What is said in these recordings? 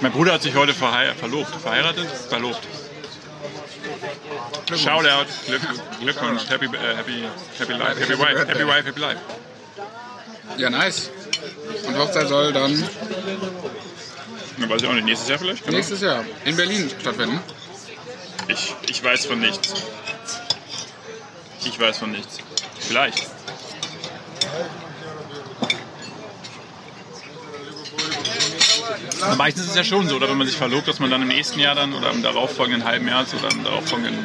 Mein Bruder hat sich heute verhei- verlobt. Verheiratet? Verlobt. Shoutout. Glück, Glückwunsch. Happy, äh, happy, happy life. Happy wife. Happy wife, happy life. Ja, nice. Und Hochzeit soll dann Ja, weiß ich auch nicht. Nächstes Jahr vielleicht? Genau. nächstes Jahr in Berlin stattfinden. Ich, ich weiß von nichts. Ich weiß von nichts. Vielleicht. Meistens ist es ja schon so, oder wenn man sich verlobt, dass man dann im nächsten Jahr dann oder im darauffolgenden halben Jahr oder im darauffolgenden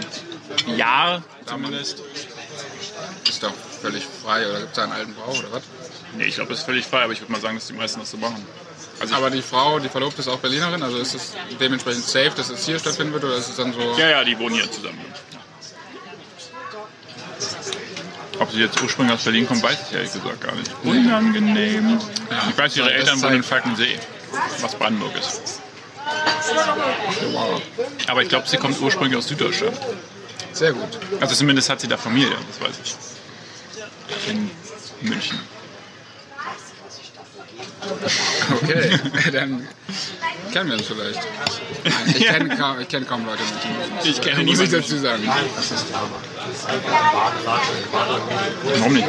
Jahr zumindest. Ist doch völlig frei. Oder gibt es da einen alten Brauch oder was? Nee, ich glaube, das ist völlig frei, aber ich würde mal sagen, dass die meisten das so machen. Also Aber die Frau, die Verlobte ist auch Berlinerin, also ist es dementsprechend safe, dass es hier stattfinden wird oder ist es dann so. ja, ja, die wohnen hier zusammen. Ob sie jetzt ursprünglich aus Berlin kommt, weiß ich ehrlich gesagt gar nicht. Unangenehm. Ich weiß, ihre Eltern wohnen in Falkensee, was Brandenburg ist. Aber ich glaube, sie kommt ursprünglich aus Süddeutschland. Sehr gut. Also zumindest hat sie da Familie, das weiß ich. In München. Okay, dann kennen wir uns vielleicht. Ich kenne kaum, ich kenn kaum Leute München. Ich kenne Muss ich niemanden. dazu sagen. Warum nicht?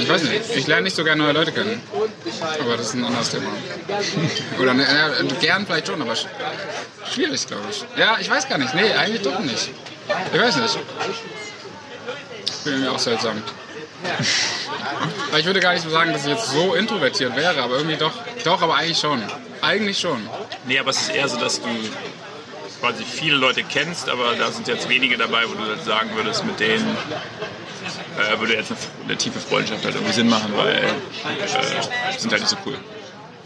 Ich weiß nicht, ich lerne nicht so gerne neue Leute kennen. Aber das ist ein anderes Thema. Oder ne, gern vielleicht schon, aber sch schwierig, glaube ich. Ja, ich weiß gar nicht. Nee, eigentlich doch nicht. Ich weiß nicht. Ich bin irgendwie auch seltsam. Weil ich würde gar nicht so sagen, dass ich jetzt so introvertiert wäre, aber irgendwie doch. Doch, aber eigentlich schon. Eigentlich schon. Nee, aber es ist eher so, dass du quasi viele Leute kennst, aber da sind jetzt wenige dabei, wo du jetzt sagen würdest, mit denen äh, würde jetzt eine, eine tiefe Freundschaft halt irgendwie Sinn machen, weil äh, die sind halt nicht so cool.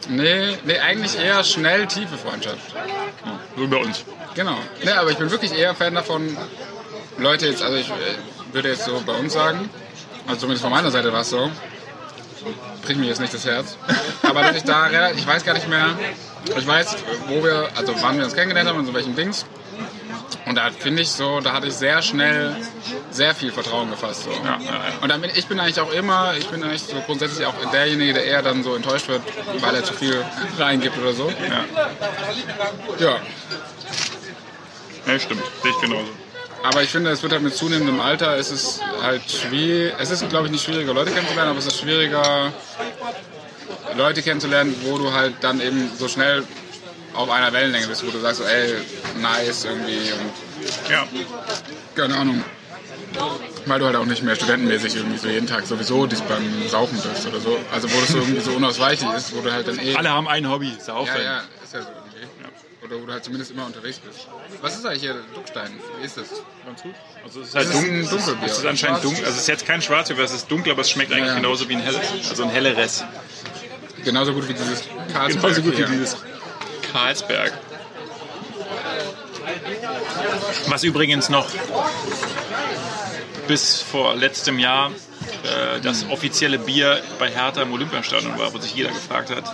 Nee, nee, eigentlich eher schnell tiefe Freundschaft. So wie bei uns. Genau. Nee, aber ich bin wirklich eher Fan davon, Leute jetzt, also ich äh, würde jetzt so bei uns sagen, also zumindest von meiner Seite war es so, bricht mir jetzt nicht das Herz, aber dass ich da, ich weiß gar nicht mehr, ich weiß, wo wir, also wann wir uns kennengelernt haben und so welchen Dings. Und da finde ich so, da hatte ich sehr schnell sehr viel Vertrauen gefasst. So. Ja, ja, ja. Und dann bin, ich bin eigentlich auch immer, ich bin eigentlich so grundsätzlich auch derjenige, der eher dann so enttäuscht wird, weil er zu viel reingibt oder so. Ja, Ja, ja stimmt. Sehe ich genauso. Aber ich finde, es wird halt mit zunehmendem Alter, es ist halt schwierig, es ist glaube ich nicht schwieriger, Leute kennenzulernen, aber es ist schwieriger, Leute kennenzulernen, wo du halt dann eben so schnell auf einer Wellenlänge bist, wo du sagst, so, ey, nice irgendwie und Ja, keine Ahnung. Weil du halt auch nicht mehr studentenmäßig irgendwie so jeden Tag sowieso dich beim Saufen bist oder so. Also wo das so irgendwie so unausweichlich ist, wo du halt dann eh... alle haben ein Hobby, Saufen. Ja, ja, ist ja so. Oder wo du halt zumindest immer unterwegs bist. Was ist eigentlich hier Duckstein? Wie ist das? Ganz gut. Also es ist halt ist dunkel. ein Dunkelbier. Es ist anscheinend dunkel. Also es ist jetzt kein Schwarzbier, es ist dunkel, aber es schmeckt eigentlich Ja, ja. genauso wie ein helles. Also ein helleres. Genauso gut wie dieses Karlsberg Genauso gut wie dieses Karlsberg. Was übrigens noch bis vor letztem Jahr äh, das offizielle Bier bei Hertha im Olympiastadion war, wo sich jeder gefragt hat,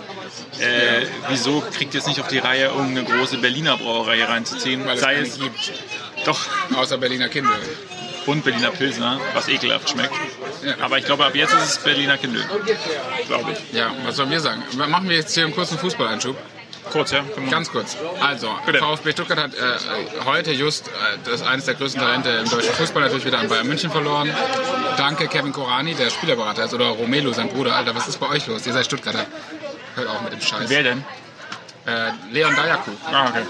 äh, wieso kriegt ihr es nicht auf die Reihe, irgendeine große Berliner Brauerei hier reinzuziehen? Weil es Sei keine es gibt. doch Außer Berliner Kindle. und Berliner Pilsner, was ekelhaft schmeckt. Ja. Aber ich glaube, ab jetzt ist es Berliner Kindle. Glaube ich. Ja, was sollen wir sagen? Machen wir jetzt hier einen kurzen Fußballeinschub. Kurz, ja? Ganz kurz. Also, Bitte. VfB Stuttgart hat äh, heute just äh, das eines der größten Talente im deutschen Fußball natürlich wieder an Bayern München verloren. Danke Kevin Korani, der Spielerberater ist, oder Romelu, sein Bruder. Alter, was ist bei euch los? Ihr seid Stuttgarter. Hört auf mit dem Scheiß. Wer denn? Äh, Leon Dayaku. Ah, okay.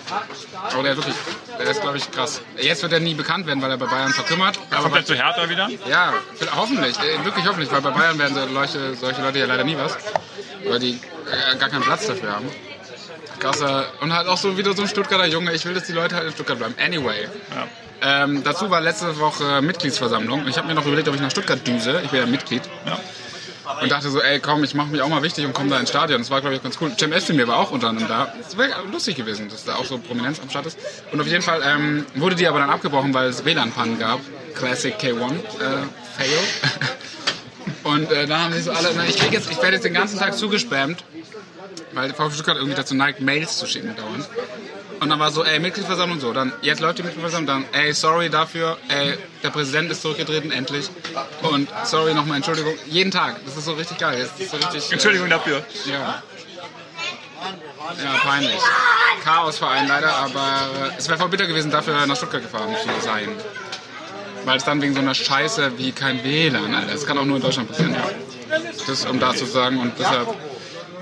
Aber der ist wirklich, der ist glaube ich krass. Jetzt wird er nie bekannt werden, weil er bei Bayern verkümmert. Aber Kommt er zu Hertha wieder? Ja, hoffentlich, äh, wirklich hoffentlich, weil bei Bayern werden solche, solche Leute ja leider nie was, weil die äh, gar keinen Platz dafür haben. Krasser, und halt auch so wieder so ein Stuttgarter Junge, ich will, dass die Leute halt in Stuttgart bleiben. Anyway. Ja. Ähm, dazu war letzte Woche Mitgliedsversammlung. Ich habe mir noch überlegt, ob ich nach Stuttgart düse. Ich bin ja Mitglied. Ja. Und dachte so, ey, komm, ich mache mich auch mal wichtig und komme da ins Stadion. Das war, glaube ich, ganz cool. Cem Özdemir war auch unter anderem da. Das wäre lustig gewesen, dass da auch so Prominenz am Start ist. Und auf jeden Fall ähm, wurde die aber dann abgebrochen, weil es WLAN-Pannen gab. Classic K1 äh, Fail. und äh, dann haben sie so alle, na, ich, jetzt, ich werde jetzt den ganzen Tag zugespammt, weil der VfB Stuttgart irgendwie dazu neigt, Mails zu schicken dauernd. Und dann war so, ey, Mitgliedsversammlung so. Dann, jetzt läuft die Mitgliedsversammlung, dann, ey, sorry dafür, ey, der Präsident ist zurückgetreten, endlich. Und sorry nochmal, Entschuldigung. Jeden Tag. Das ist so richtig geil. So richtig. Entschuldigung dafür. Äh, ja. Ja, peinlich. Chaosverein leider, aber es wäre voll bitter gewesen, dafür nach Stuttgart gefahren zu sein. Weil es dann wegen so einer Scheiße wie kein WLAN, Alter. Das kann auch nur in Deutschland passieren, ja. Das um da zu sagen und deshalb.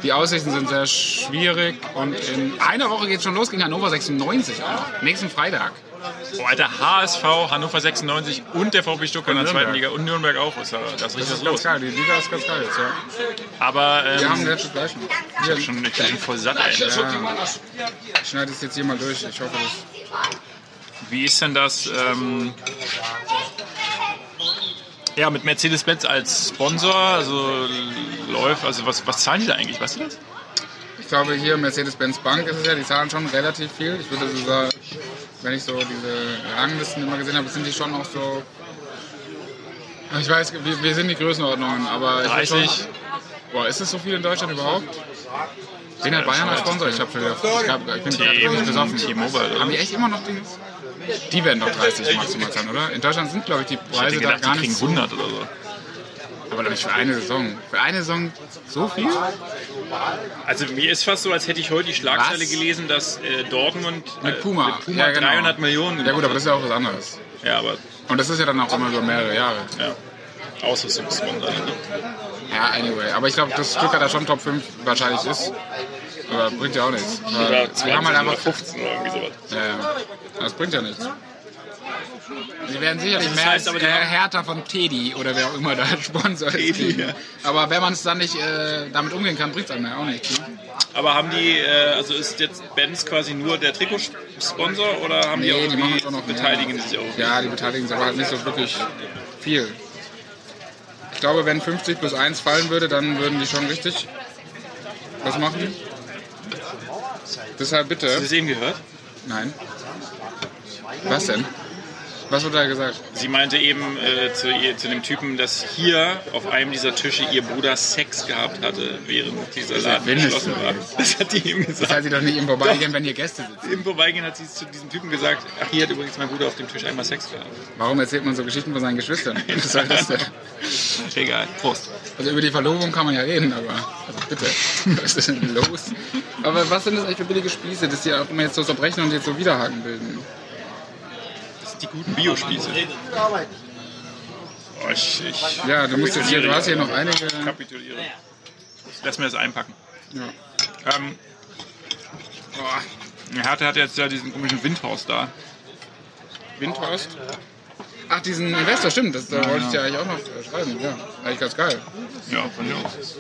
Die Aussichten sind sehr schwierig und in einer Woche geht es schon los gegen Hannover 96 auch. Nächsten Freitag. Oh, Alter, HSV, Hannover 96 und der VfB Stuttgart in der zweiten Liga und Nürnberg auch. Ist da, da ist richtig Das was ist los. geil, die Liga ist ganz geil jetzt, ja. Aber Wir haben ähm, selbst das Gleiche. ich hab schon, ich bin voll satt, ey. Ja, ich schneide es jetzt hier mal durch. Ich hoffe, das. Wie ist denn das? Ähm, ja, mit Mercedes-Benz als Sponsor, also läuft, also was, was zahlen die da eigentlich, weißt du das? Ich glaube, hier Mercedes-Benz Bank ist es ja, die zahlen schon relativ viel. Ich würde so sagen, wenn ich so diese Ranglisten immer gesehen habe, sind die schon auch so. Ich weiß, wir, wir sind die Größenordnungen, aber. ich würd 30? Schon, boah, ist es so viel in Deutschland überhaupt? Wen hat Bayern als Sponsor? Ich, hab, schon wieder- ich, hab, ich bin gerade besoffen. T-Mobile? Haben die echt immer noch Dings? Die werden doch 30 maximal zahlen, oder? In Deutschland sind, glaube ich, die Ich Preise da gedacht, gar die nicht kriegen so. 100 oder so. Aber doch nicht für eine Saison. Für eine Saison so viel? Also mir ist fast so, als hätte ich heute die Schlagzeile Was? gelesen, dass äh, Dortmund Mit äh, Puma. mit Puma Ja, genau. 300 Millionen Ja gut, aber das ist ja auch was anderes. Ja, aber Und das ist ja dann auch immer über mehrere Jahre. ja. Ausrüstungssponsor. Ne? Ja, anyway. Aber ich glaube, dass da schon Top 5 wahrscheinlich ist. Aber bringt ja auch nichts. Weil wir 20 haben halt einfach. 15 oder irgendwie sowas. Ja. Das bringt ja nichts. Die werden sicherlich Das mehr als äh, Hertha von Teddy oder wer auch immer da Sponsor ist. Teddy, ja. Aber wenn man es dann nicht äh, damit umgehen kann, bringt es einem ja auch nichts. Ne? Aber haben die, äh, also ist jetzt Benz quasi nur der Trikotsponsor oder haben die auch Nee, die machen irgendwie schon noch beteiligen sich auch? Ja, die beteiligen sich aber halt nicht so wirklich viel. Ich glaube, wenn 50 plus 1 fallen würde, dann würden die schon richtig was machen. Deshalb Hast du bitte. das eben gehört? Nein. Was denn? Was wurde da gesagt? Sie meinte eben äh, zu, ihr, zu dem Typen, dass hier auf einem dieser Tische ihr Bruder Sex gehabt hatte, während dieser Laden geschlossen war. Das hat die ihm Das gesagt. heißt sie doch nicht im Vorbeigehen, wenn hier Gäste sitzen. Im Vorbeigehen hat sie zu diesem Typen gesagt, ach, hier hat übrigens mein Bruder auf dem Tisch einmal Sex gehabt. Warum erzählt man so Geschichten von seinen Geschwistern? Was soll das denn? Egal, Prost. Also über die Verlobung kann man ja reden, aber also bitte, was ist denn los? Aber was sind das eigentlich für billige Spieße, dass die auch immer jetzt so zerbrechen und jetzt so Widerhaken bilden? Die guten Biospieße. Oh, ich, ich Ja, du musst jetzt hier, du hast hier noch einige. kapituliere. Lass mir das einpacken. Ja. Ähm, oh, Hertha hat jetzt ja diesen komischen Windhaus da. Windhorst? Ach, diesen Investor, stimmt, das, da wollte ich dir eigentlich auch noch schreiben. Ja, eigentlich ganz geil. Ja, von mir aus.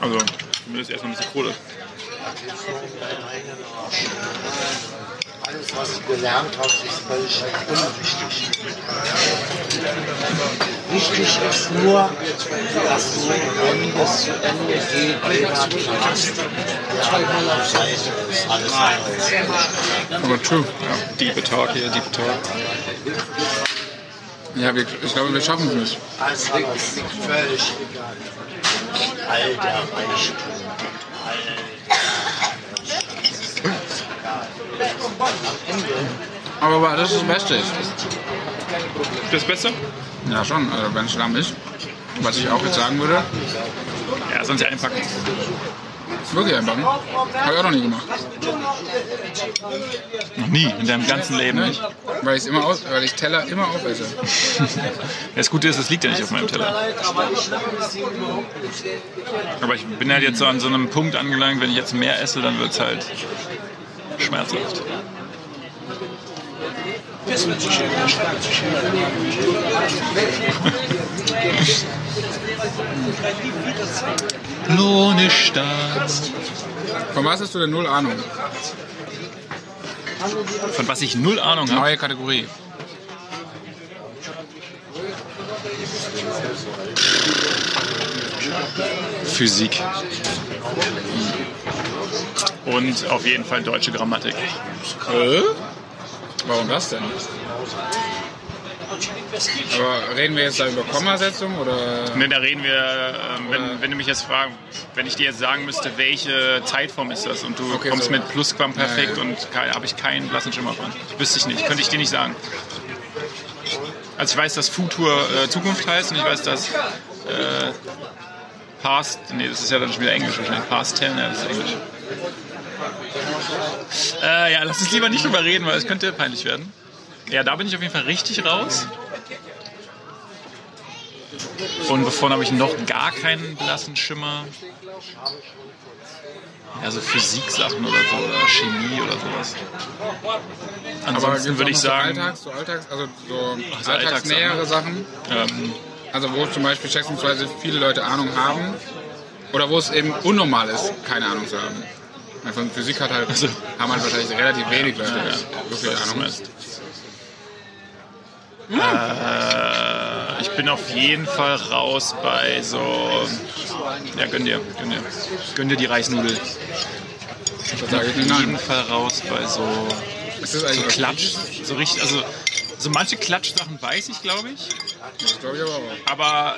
Also, zumindest erstmal ein bisschen Kohle. Alles, was du gelernt hast, ist völlig unwichtig. Wichtig ist nur, dass du, wenn es zu Ende geht, jemanden hast, der an deiner Seite ist. Alles andere. Aber true. Ja, Deep Talk hier, Deep Talk. Ja, wir, ich glaube, wir schaffen es nicht. Das ist völlig egal. All der Reichtum, Aber das ist das Beste. Das Beste? Ja, schon, also wenn Schlamm ist. Was ich auch jetzt sagen würde, Ja, sonst ja einpacken. wirklich einbauen. Habe ich auch noch nie gemacht. Noch nie, in deinem ganzen Leben nicht. Weil, ich's immer aus, weil ich Teller immer aufesse. Das Gute ist, es liegt ja nicht auf meinem Teller. Aber ich bin halt jetzt so an so einem Punkt angelangt, wenn ich jetzt mehr esse, dann wird es halt schmerzhaft. Lohne Staat. Von was hast du denn null Ahnung? Von was ich null Ahnung habe. Neue Kategorie. Physik. Und auf jeden Fall deutsche Grammatik. Äh? Warum das denn? Aber reden wir jetzt da über Kommasetzung oder? Ne, da reden wir, ähm, wenn, wenn du mich jetzt fragst, wenn ich dir jetzt sagen müsste, welche Zeitform ist das und du Okay, kommst so. mit Plusquamperfekt Ja, ja. und habe ich keinen blassen Schimmer von. Wüsste ich nicht, könnte ich dir nicht sagen. Also ich weiß, dass Futur äh, Zukunft heißt und ich weiß, dass äh, Past, nee, das ist ja dann schon wieder Englisch wahrscheinlich. Past 10, ja, das ist Englisch. Äh, ja, lass uns lieber nicht drüber reden, weil es könnte peinlich werden. Ja, da bin ich auf jeden Fall richtig raus. Und wovon habe ich noch gar keinen blassen Schimmer? Ja, so Physiksachen oder so, oder Chemie oder sowas. Ansonsten würde ich sagen, So Alltags, so Alltags, also so so alltagsnähere Sachen. ähm, Also wo zum Beispiel schätzungsweise viele Leute Ahnung haben. Oder wo es eben unnormal ist, keine Ahnung zu haben. Weil Von Physik hat halt, haben halt wahrscheinlich relativ wenig Leute wirklich was du Ahnung. meinst. Äh, ich bin auf jeden Fall raus bei so. Ja, gönn dir, gönn dir. Gönn dir die Reisnudel. Ich nicht Auf jeden. Fall raus bei so, Ist das so eigentlich Klatsch. So richtig, also so manche Klatschsachen weiß ich, glaube ich. Das glaube ich aber auch. Aber,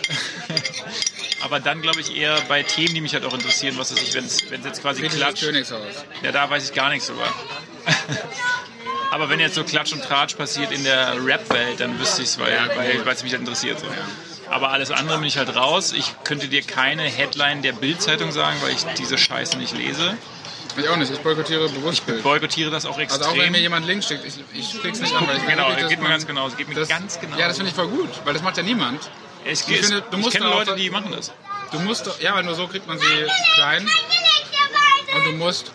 aber dann glaube ich eher bei Themen, die mich halt auch interessieren, was weiß ich, wenn es jetzt quasi Britisches Klatsch. Königshaus. Ja, da weiß ich gar nichts drüber. Aber wenn jetzt so Klatsch und Tratsch passiert in der Rap-Welt, dann wüsste ich es, weil Ja, cool. es mich halt interessiert. So. Aber alles andere bin ich halt raus. Ich könnte dir keine Headline der Bild-Zeitung sagen, weil ich diese Scheiße nicht lese. Ich auch nicht, ich boykottiere bewusst Bild. Boykottiere das auch extrem. Also auch wenn mir jemand Link schickt, ich, ich klick's nicht an, weil ich genau, wirklich, geht mir ganz genau. Geht mir das, ganz genau. Ja, das finde ich voll gut, weil das macht ja niemand. ich, ich ich, finde, du ich musst kenne da auch- Leute, die machen das. Du musst, ja, weil nur so kriegt man sie klein. Und du musst,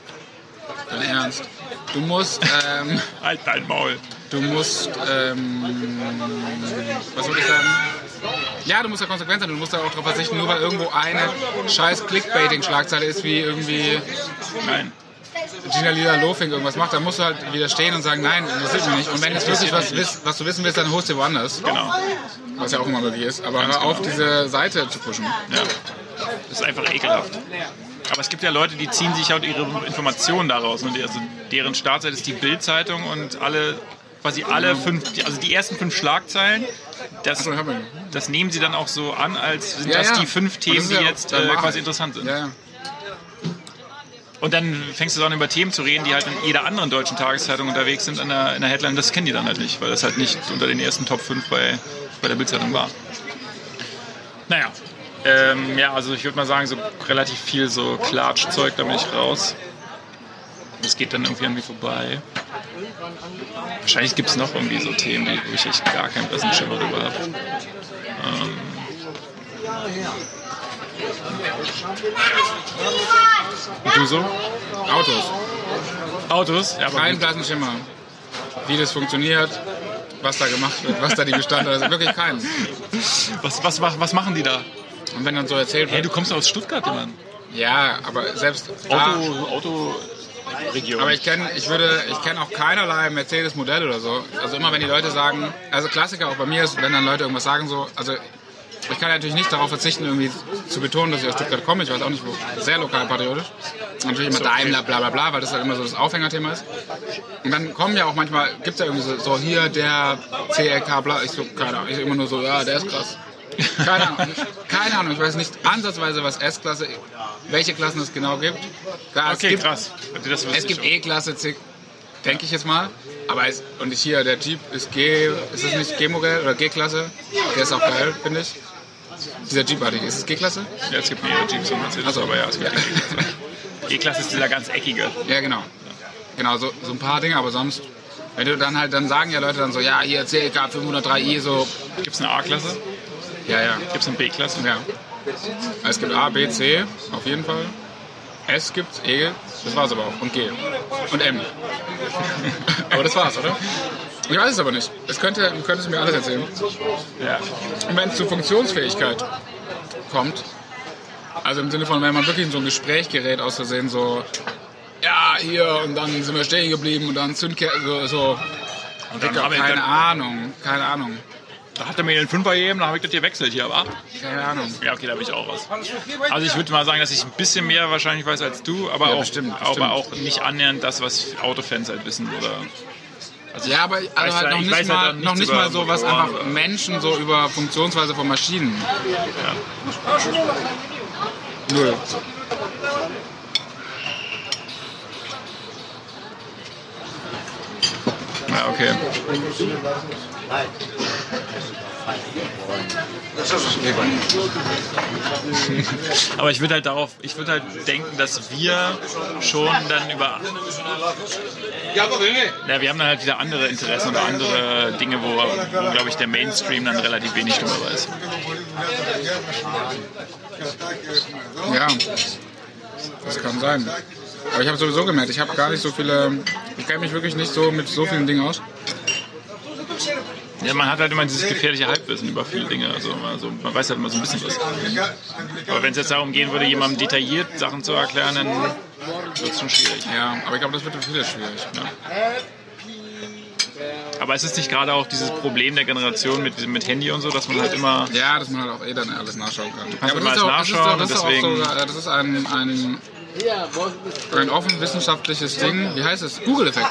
dein Ernst, du musst, ähm, Halt dein Maul. du musst, ähm, was würde ich sagen? Ja, du musst ja konsequent sein, du musst da auch darauf verzichten, nur weil irgendwo eine scheiß Clickbaiting-Schlagzeile ist, wie irgendwie Nein. Gina Lila Lofing irgendwas macht, dann musst du halt widerstehen und sagen, nein, das interessiert mich nicht. Und wenn es wirklich was, wiss- was du wissen willst, dann holst du woanders. Genau. Was ja auch immer möglich ist. Aber hör auf, diese Seite zu pushen. Ja. Das ist einfach ekelhaft. Aber es gibt ja Leute, die ziehen sich halt ihre Informationen daraus. Und die, also deren Startseite ist die Bild-Zeitung und alle, quasi alle fünf, also die ersten fünf Schlagzeilen, das, das nehmen sie dann auch so an, als sind Ja, das ja. die fünf Themen, die jetzt äh, quasi interessant sind. Und dann fängst du dann über Themen zu reden, die halt in jeder anderen deutschen Tageszeitung unterwegs sind in der, in der Headline. Das kennen die dann halt nicht, weil das halt nicht unter den ersten Top 5 bei, bei der Bildzeitung war. Naja. Ähm, ja, also ich würde mal sagen, so relativ viel so Klatschzeug, da bin ich raus. Das geht dann irgendwie an mir vorbei. Wahrscheinlich gibt es noch irgendwie so Themen, die, wo ich echt gar keinen blassen Schimmer drüber habe. Ähm, und du so? Autos. Autos? Ja, aber Kein blassen Schimmer. Wie das funktioniert, was da gemacht wird, was da die Bestandteile sind. Wirklich keinen. Was, was, was, machen die da? Und wenn dann so erzählt Hey, wird, du kommst aus Stuttgart, Mann. ja, aber selbst Auto, Auto Region. aber ich kenne, ich würde, ich kenne auch keinerlei Mercedes-Modell oder so. Also immer wenn die Leute sagen, also Klassiker auch bei mir ist, wenn dann Leute irgendwas sagen so, also ich kann natürlich nicht darauf verzichten, irgendwie zu betonen, dass ich aus Stuttgart komme. Ich weiß auch nicht, wo. Sehr lokalpatriotisch. Natürlich immer. Daimler, bla bla bla, weil das halt immer so das Aufhängerthema ist. Und dann kommen ja auch manchmal, gibt es ja irgendwie so, so hier der CLK, bla, ich so, keine Ahnung, ich immer nur so, ja, der ist krass. Keine Ahnung, keine Ahnung, ich weiß nicht ansatzweise, was S-Klasse, welche Klassen es genau gibt. Klar, es okay, gibt, krass. Es gibt E-Klasse, C, denke ich jetzt mal. Aber es, und ich hier, der Jeep ist G, ist es nicht G-Modell oder G-Klasse? Der ist auch geil, finde ich. Dieser Jeep-artige, ist es G-Klasse? Ja, es gibt mehrere Jeeps und Mercedes, Ach so. aber ja, es gibt E-Klasse ist dieser ganz eckige. Ja, genau. Genau, so, so ein paar Dinge, aber sonst, wenn du dann halt, dann sagen ja Leute dann so, ja, hier CLK 503i, so, Gibt es eine A-Klasse? Ja, ja, Gibt es eine B-Klasse? ja. Es gibt A, B, C, auf jeden Fall. S gibt's, E, das war's aber auch. Und G. Und M. aber das war's, oder? Ich weiß es aber nicht. Es könnte, du könntest mir alles erzählen. Ja. Und wenn es zu Funktionsfähigkeit kommt, also im Sinne von, wenn man wirklich in so ein Gespräch gerät, aus Versehen so, ja, hier, und dann sind wir stehen geblieben und dann Zündkerze, so, so Und dann Dicker, keine Ahnung, keine Ahnung, da hat er mir den Fünfer gegeben, dann habe ich das gewechselt hier, aber keine Ahnung. ja, okay, da bin ich auch raus. Also ich würde mal sagen, dass ich ein bisschen mehr wahrscheinlich weiß als du, aber, Ja, auch, bestimmt, aber bestimmt. auch nicht annähernd das, was Autofans halt wissen oder Ja, aber also weiß halt ja- noch ich nicht, weiß mal, noch nicht mal so, was einfach Menschen so über Funktionsweise von Maschinen. Null. ja, okay. Aber ich würde halt darauf, ich würde halt denken, dass wir schon dann über. Ja, wir haben dann halt wieder andere Interessen oder andere Dinge, wo, wo glaube ich, der Mainstream dann relativ wenig drüber weiß. Ja, das kann sein. Aber ich habe sowieso gemerkt, ich habe gar nicht so viele, ich kenne mich wirklich nicht so mit so vielen Dingen aus. Ja, man hat halt immer dieses gefährliche Halbwissen über viele Dinge. Also, also man weiß halt immer so ein bisschen was. Aber wenn es jetzt darum gehen würde, jemandem detailliert Sachen zu erklären, dann wird es schon schwierig. Ja, aber ich glaube, das wird für viele schwierig. Ja. Aber es ist nicht gerade auch dieses Problem der Generation mit, mit Handy und so, dass man halt immer. Ja, dass man halt auch eh dann alles nachschauen kann. Ja, kannst aber immer das ist, alles auch, das ist, nachschauen auch, das ist und auch deswegen- so, äh, das ist ein, ein, ein offen wissenschaftliches Ding. Wie heißt es? Google-Effekt,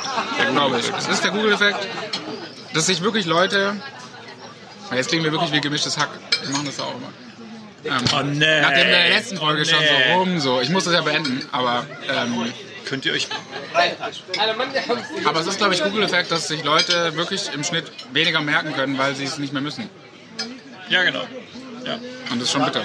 glaube ich. Es ist der Google-Effekt, dass sich wirklich Leute. Jetzt klingen wir wirklich wie gemischtes Hack. Wir machen das auch immer. Ähm, Oh nee. Nach der letzten Folge Oh, schon nee. so rum, so. Ich muss das ja beenden, aber ähm, Könnt ihr euch. Aber es ist, glaube ich, Google-Effekt, dass sich Leute wirklich im Schnitt weniger merken können, weil sie es nicht mehr müssen. Ja, genau. Ja. Und das ist schon bitter.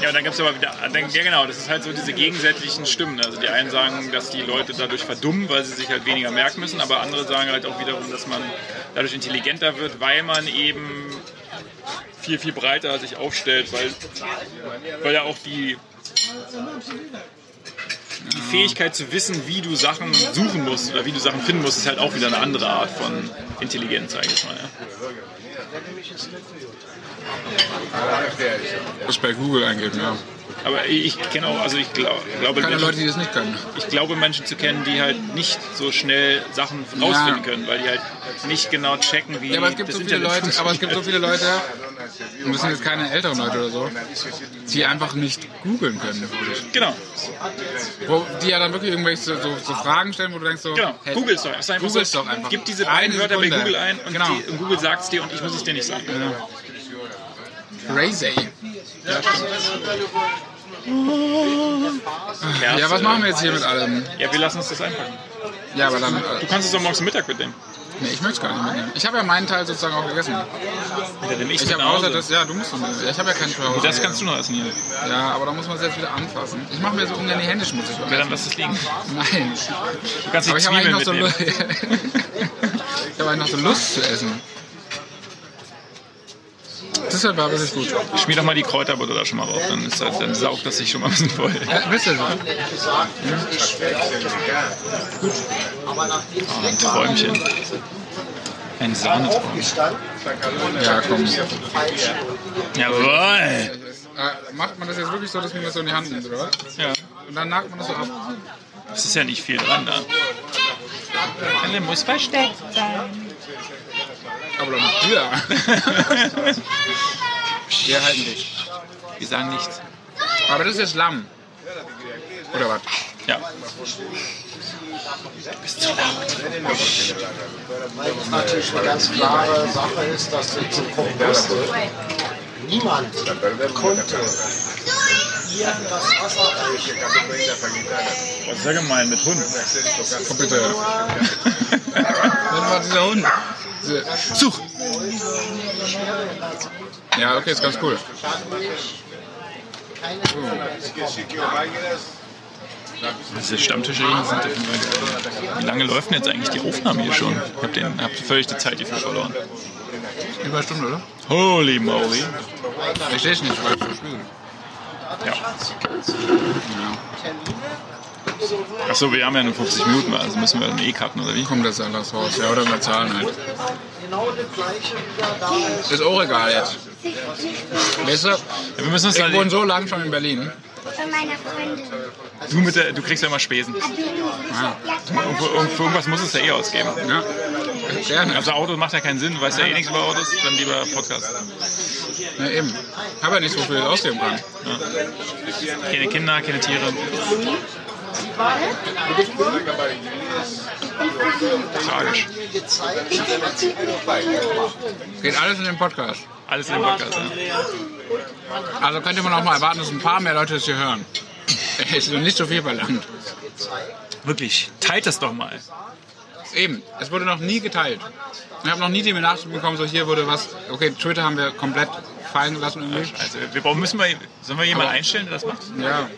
Ja, und dann gibt es aber wieder, dann, ja genau, das ist halt so diese gegensätzlichen Stimmen. Also die einen sagen, dass die Leute dadurch verdummen, weil sie sich halt weniger merken müssen, aber andere sagen halt auch wiederum, dass man dadurch intelligenter wird, weil man eben viel, viel breiter sich aufstellt, weil, weil ja auch die, die Fähigkeit zu wissen, wie du Sachen suchen musst oder wie du Sachen finden musst, ist halt auch wieder eine andere Art von Intelligenz, sage ich mal. Ja. Das bei Google eingeben, ja. Aber ich kenne auch, also ich glaub, glaube, Keine Menschen- Leute, die das nicht können. ich glaube, Menschen zu kennen, die halt nicht so schnell Sachen rausfinden können, weil die halt nicht genau checken, wie Ja, aber es gibt das so viele Leute, aber es gibt so viele Leute, und das sind jetzt keine älteren Leute oder so, die einfach nicht googeln können. Genau, Wo die ja dann wirklich irgendwelche so, so, Fragen stellen, wo du denkst so, genau. hey, Google's doch. Einfach Google's so, doch einfach. Gib diese beiden Wörter bei. Google ein und, Genau. die, und Google sagt es dir und ich muss es dir nicht sagen. Crazy. Kerze. Ja, was machen wir jetzt hier mit allem? Ja, wir lassen uns das einpacken. Ja, aber dann, Du äh, kannst es doch morgens Mittag mitnehmen. nee, ich möchte es gar nicht mitnehmen. Ich habe ja meinen Teil sozusagen auch gegessen. Ja, ich Ich habe außer das, ja, du musst es Ich habe ja keinen Zuhause. Das kannst du noch essen hier. Ja, aber da muss man es jetzt wieder anfassen. Ich mache mir so ungern die Hände schmutzig. Ja, dann lass es liegen. Nein. Du kannst die Aber ich habe eigentlich noch so, mitnehmen. Lu- ich habe eigentlich noch so Lust zu essen. Deshalb war wirklich gut. Schmier doch mal die Kräuterbutter da schon mal drauf, dann, ist das, dann saugt das sich schon mal ein bisschen voll. Ja, ihr so? Oh, ein Träumchen. Ein Sahnetraum. Ja, komm. Jawohl! Äh, macht man das jetzt wirklich so, dass man das so in die Hand nimmt, oder was? Ja. Und dann nagt man das so ab. Es ist ja nicht viel dran da. Alle muss versteckt sein. Aber nicht höher. Wir halten dich. Wir sagen nichts. Aber das ist jetzt Lamm. Oder was? Ja. Weil es natürlich eine ganz klare Sache ist, dass die Zukunft wusste, niemand konnte ihr das Wasser reichen. Das ist ja gemein mit Hund. Komm bitte. Das war dieser Hund. Diese- Such! Ja, okay, ist ganz cool. Diese Stammtischreden sind definitiv. Wie lange läuft denn jetzt eigentlich die Aufnahme hier schon? Ich hab, den, hab völlig die Zeit hierfür verloren. Über eine Stunde, oder? Holy moly. Ich stehe nicht, weil ich verspiele. Ja. Achso, wir haben ja nur 50 Minuten, also müssen wir dann eh cutten, oder wie? Kommt das alles raus? Ja, oder wir zahlen halt. Ist. Auch egal jetzt. Weißt du, Ja, wir müssen uns ich wohne so lange schon in Berlin. Von meiner Freundin. du, mit der, du kriegst ja immer Spesen. Ja, klar. Und für, für irgendwas muss es ja eh ausgeben. Ja, gerne. Also Auto macht ja keinen Sinn, du weißt ja eh nichts über Autos, dann lieber Podcast. Ja, eben. Habe ja nicht so viel ausgeben können. Keine Kinder, keine Tiere. Tragisch. Geht alles in den Podcast. Alles in dem Podcast. Ja. Also könnte man auch mal erwarten, dass ein paar mehr Leute das hier hören. Ist nicht so viel verlangt. Wirklich, teilt das doch mal. Eben, es wurde noch nie geteilt. Ich habe noch nie die Benachrichtigung bekommen, so hier wurde was. Okay, Twitter haben wir komplett fallen gelassen irgendwie. Also wir brauchen, müssen wir, sollen wir jemanden Aber- einstellen, der das macht? Ja,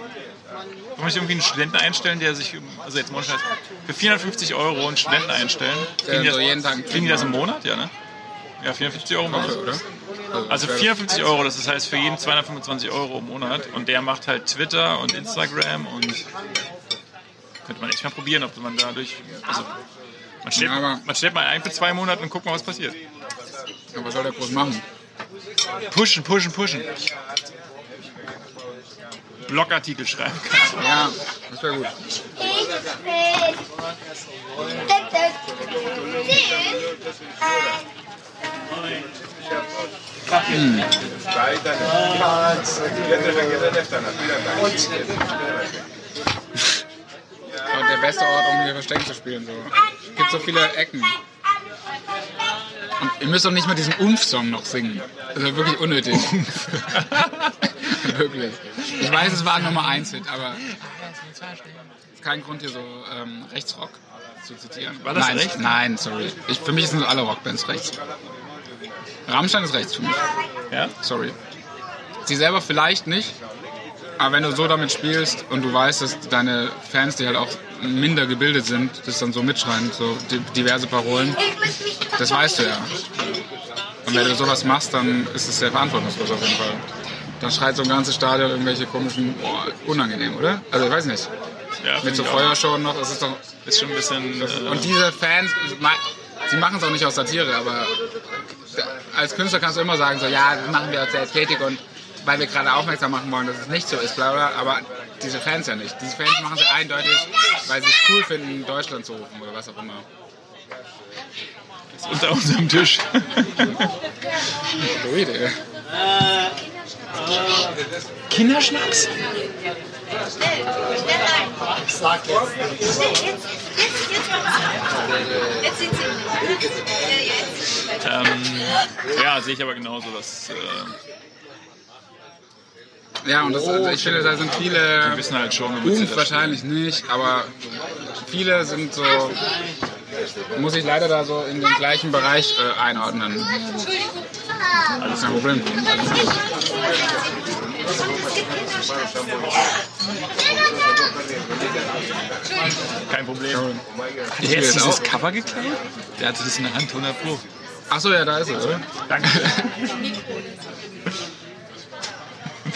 Wir nicht irgendwie einen Studenten einstellen, der sich, also jetzt Scheiß, für 450 Euro einen Studenten einstellen? Kriegen die das, jeden Tag einen kriegen die das im Monat? Ja, ne? Ja, 450 Euro im Monat. oder? Also 450 Euro, das heißt für jeden 225 Euro im Monat. Und der macht halt Twitter und Instagram und könnte man echt mal probieren, ob man dadurch. Also man stellt, man stellt mal ein für zwei Monate und guckt mal, was passiert. Ja, was soll der groß machen? Pushen, pushen, pushen. Blogartikel schreiben kann. Ja, das wäre gut. Ich bin. Das, das, Hm. Und der beste Ort, um hier Versteck zu spielen. So. Es gibt so viele Ecken. Und ihr müsst doch nicht mal diesen Umf-Song noch singen. Das ist wirklich unnötig. Wirklich. Ich weiß, es war Nummer 1 Hit, aber ist kein Grund hier so ähm, Rechtsrock zu zitieren. War das nein, rechts? Nein, sorry. Ich, für mich sind alle Rockbands rechts. Rammstein ist rechts für mich. Ja? Sorry. Sie selber vielleicht nicht, aber wenn du so damit spielst und du weißt, dass deine Fans, die halt auch minder gebildet sind, das dann so mitschreien, so di- diverse Parolen, das weißt du ja. Und wenn du sowas machst, dann ist es sehr verantwortungslos auf jeden Fall. Dann schreit so ein ganzes Stadion irgendwelche komischen, boah, unangenehm, oder? Also ich weiß nicht. Ja, Mit so. Feuershow noch, das ist doch... Ist schon ein bisschen. Äh, Und diese Fans, sie machen es auch nicht aus Satire, aber als Künstler kannst du immer sagen, so, ja, das machen wir aus Ästhetik und weil wir gerade aufmerksam machen wollen, dass es nicht so ist, bla bla, aber diese Fans ja nicht. Diese Fans machen sie eindeutig, weil sie es cool finden, Deutschland zu rufen oder was auch immer. ist unter unserem Tisch. Gute Idee. Kinderschnacks? Ich sag jetzt Jetzt, jetzt, jetzt mal ab. Jetzt sieht sie. Ja, jetzt. Ähm, ja, sehe ich aber genauso, dass. Äh, Ja, und das, also ich finde, da sind die viele, wissen halt schon, womit sie Umf das wahrscheinlich nicht, aber viele sind so, muss ich leider da so in den gleichen Bereich äh, einordnen. Alles kein Problem. Kein Problem. Der jetzt dieses auch. Cover geklaut? Der hatte das in der Hand, 100 Pro. Achso, ja, da ist er, oder? Danke.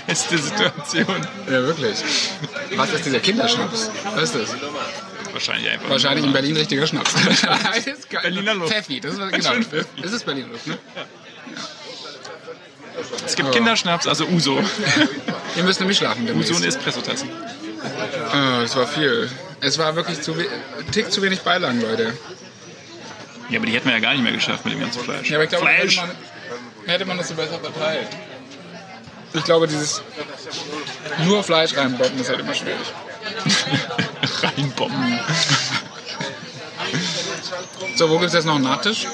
Beste Situation. Ja, wirklich. Was ist dieser Kinderschnaps? Was ist das? Wahrscheinlich einfach. Wahrscheinlich in Berlin richtiger Schnaps. Berliner Luft. Pfeffi, das ist was, genau. Pfeffi. Das ist Berliner Luft, ne? Es gibt Kinderschnaps, also Uso. Ihr müsst nämlich schlafen demnächst. Uso und Espressotassen. Ah, das war viel. Es war wirklich zu Tick zu wenig Beilagen, Leute. Ja, aber die hätten wir ja gar nicht mehr geschafft mit dem ganzen Fleisch. Ja, aber ich glaube, hätte Fleisch! man, hätte man das so besser verteilt. Ich glaube, dieses nur Fleisch reinbocken ist halt immer schwierig. Reinbomben. So, wo gibt es jetzt noch einen Nachtisch?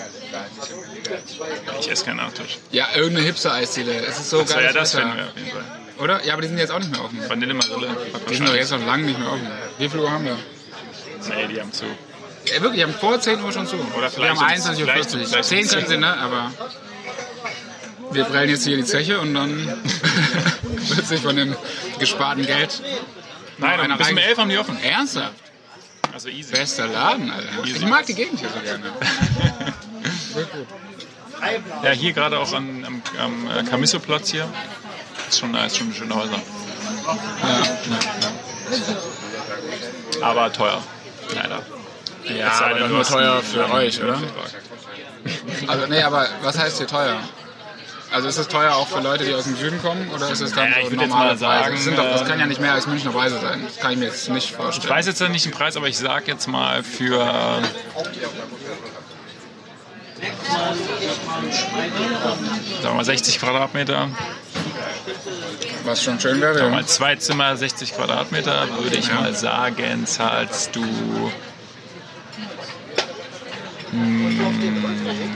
Ich esse keinen Nachtisch. Ja, irgendeine Hipster-Eisdiele. Es ist so geil. ja, das finden wir auf jeden Fall. Oder? Ja, aber die sind jetzt auch nicht mehr offen. Vanille Marille. Die sind doch jetzt noch lange nicht mehr offen. Wie viel Uhr haben wir? Nee, die haben zu. Ja, wirklich, die haben vor 10 Uhr schon zu. Oder wir vielleicht haben sind's- 21.40 vielleicht- Uhr. vielleicht 10 sind's können sie, ne? Aber wir prellen jetzt hier die Zeche und dann wird sich von dem gesparten Geld Nein, einer bis um rein- 11 haben die offen. ernsthaft. Also easy. Bester Laden, Alter. Ich mag die Gegend hier so gerne. Ja, hier gerade auch an, am, am äh, Camisso-Platz hier. Ist schon nice, schon schöne Häuser. Aber teuer. Leider. Ja, aber nur teuer für euch, oder? Also, nee, aber was heißt hier teuer? Also ist es teuer auch für Leute, die aus dem Süden kommen? Oder ist es dann Ja, ich so würd jetzt normale mal sagen? Das, doch, das äh, kann ja nicht mehr als Münchner Preise sein. Das kann ich mir jetzt nicht Ich vorstellen. weiß jetzt nicht den Preis, aber ich sag jetzt mal für. äh, Sagen wir mal 60 Quadratmeter, Was schon schön wäre. sagen wir Ja. mal zwei Zimmer, 60 Quadratmeter, würde ich mal sagen, zahlst du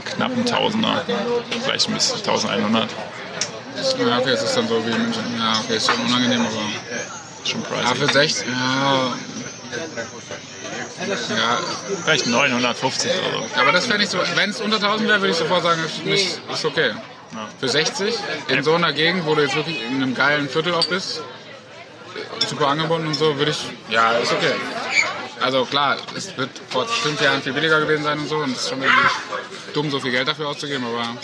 knapp einen Tausender, vielleicht ein bisschen 1100, Ja, okay, es ist dann so wie in München. Ja, okay, ist schon unangenehm, aber. schon Ja, für pricey. 60. Ja. Ja, Vielleicht 950 oder so. aber das fände ich so, wenn es unter 1000 wäre, würde ich sofort sagen, ist, ist okay. Für 60 in so einer Gegend, wo du jetzt wirklich in einem geilen Viertel auch bist, super angebunden und so, würde ich, ja, ist okay. Also klar, es wird vor fünf Jahren viel billiger gewesen sein und so und es ist schon irgendwie dumm, so viel Geld dafür auszugeben, aber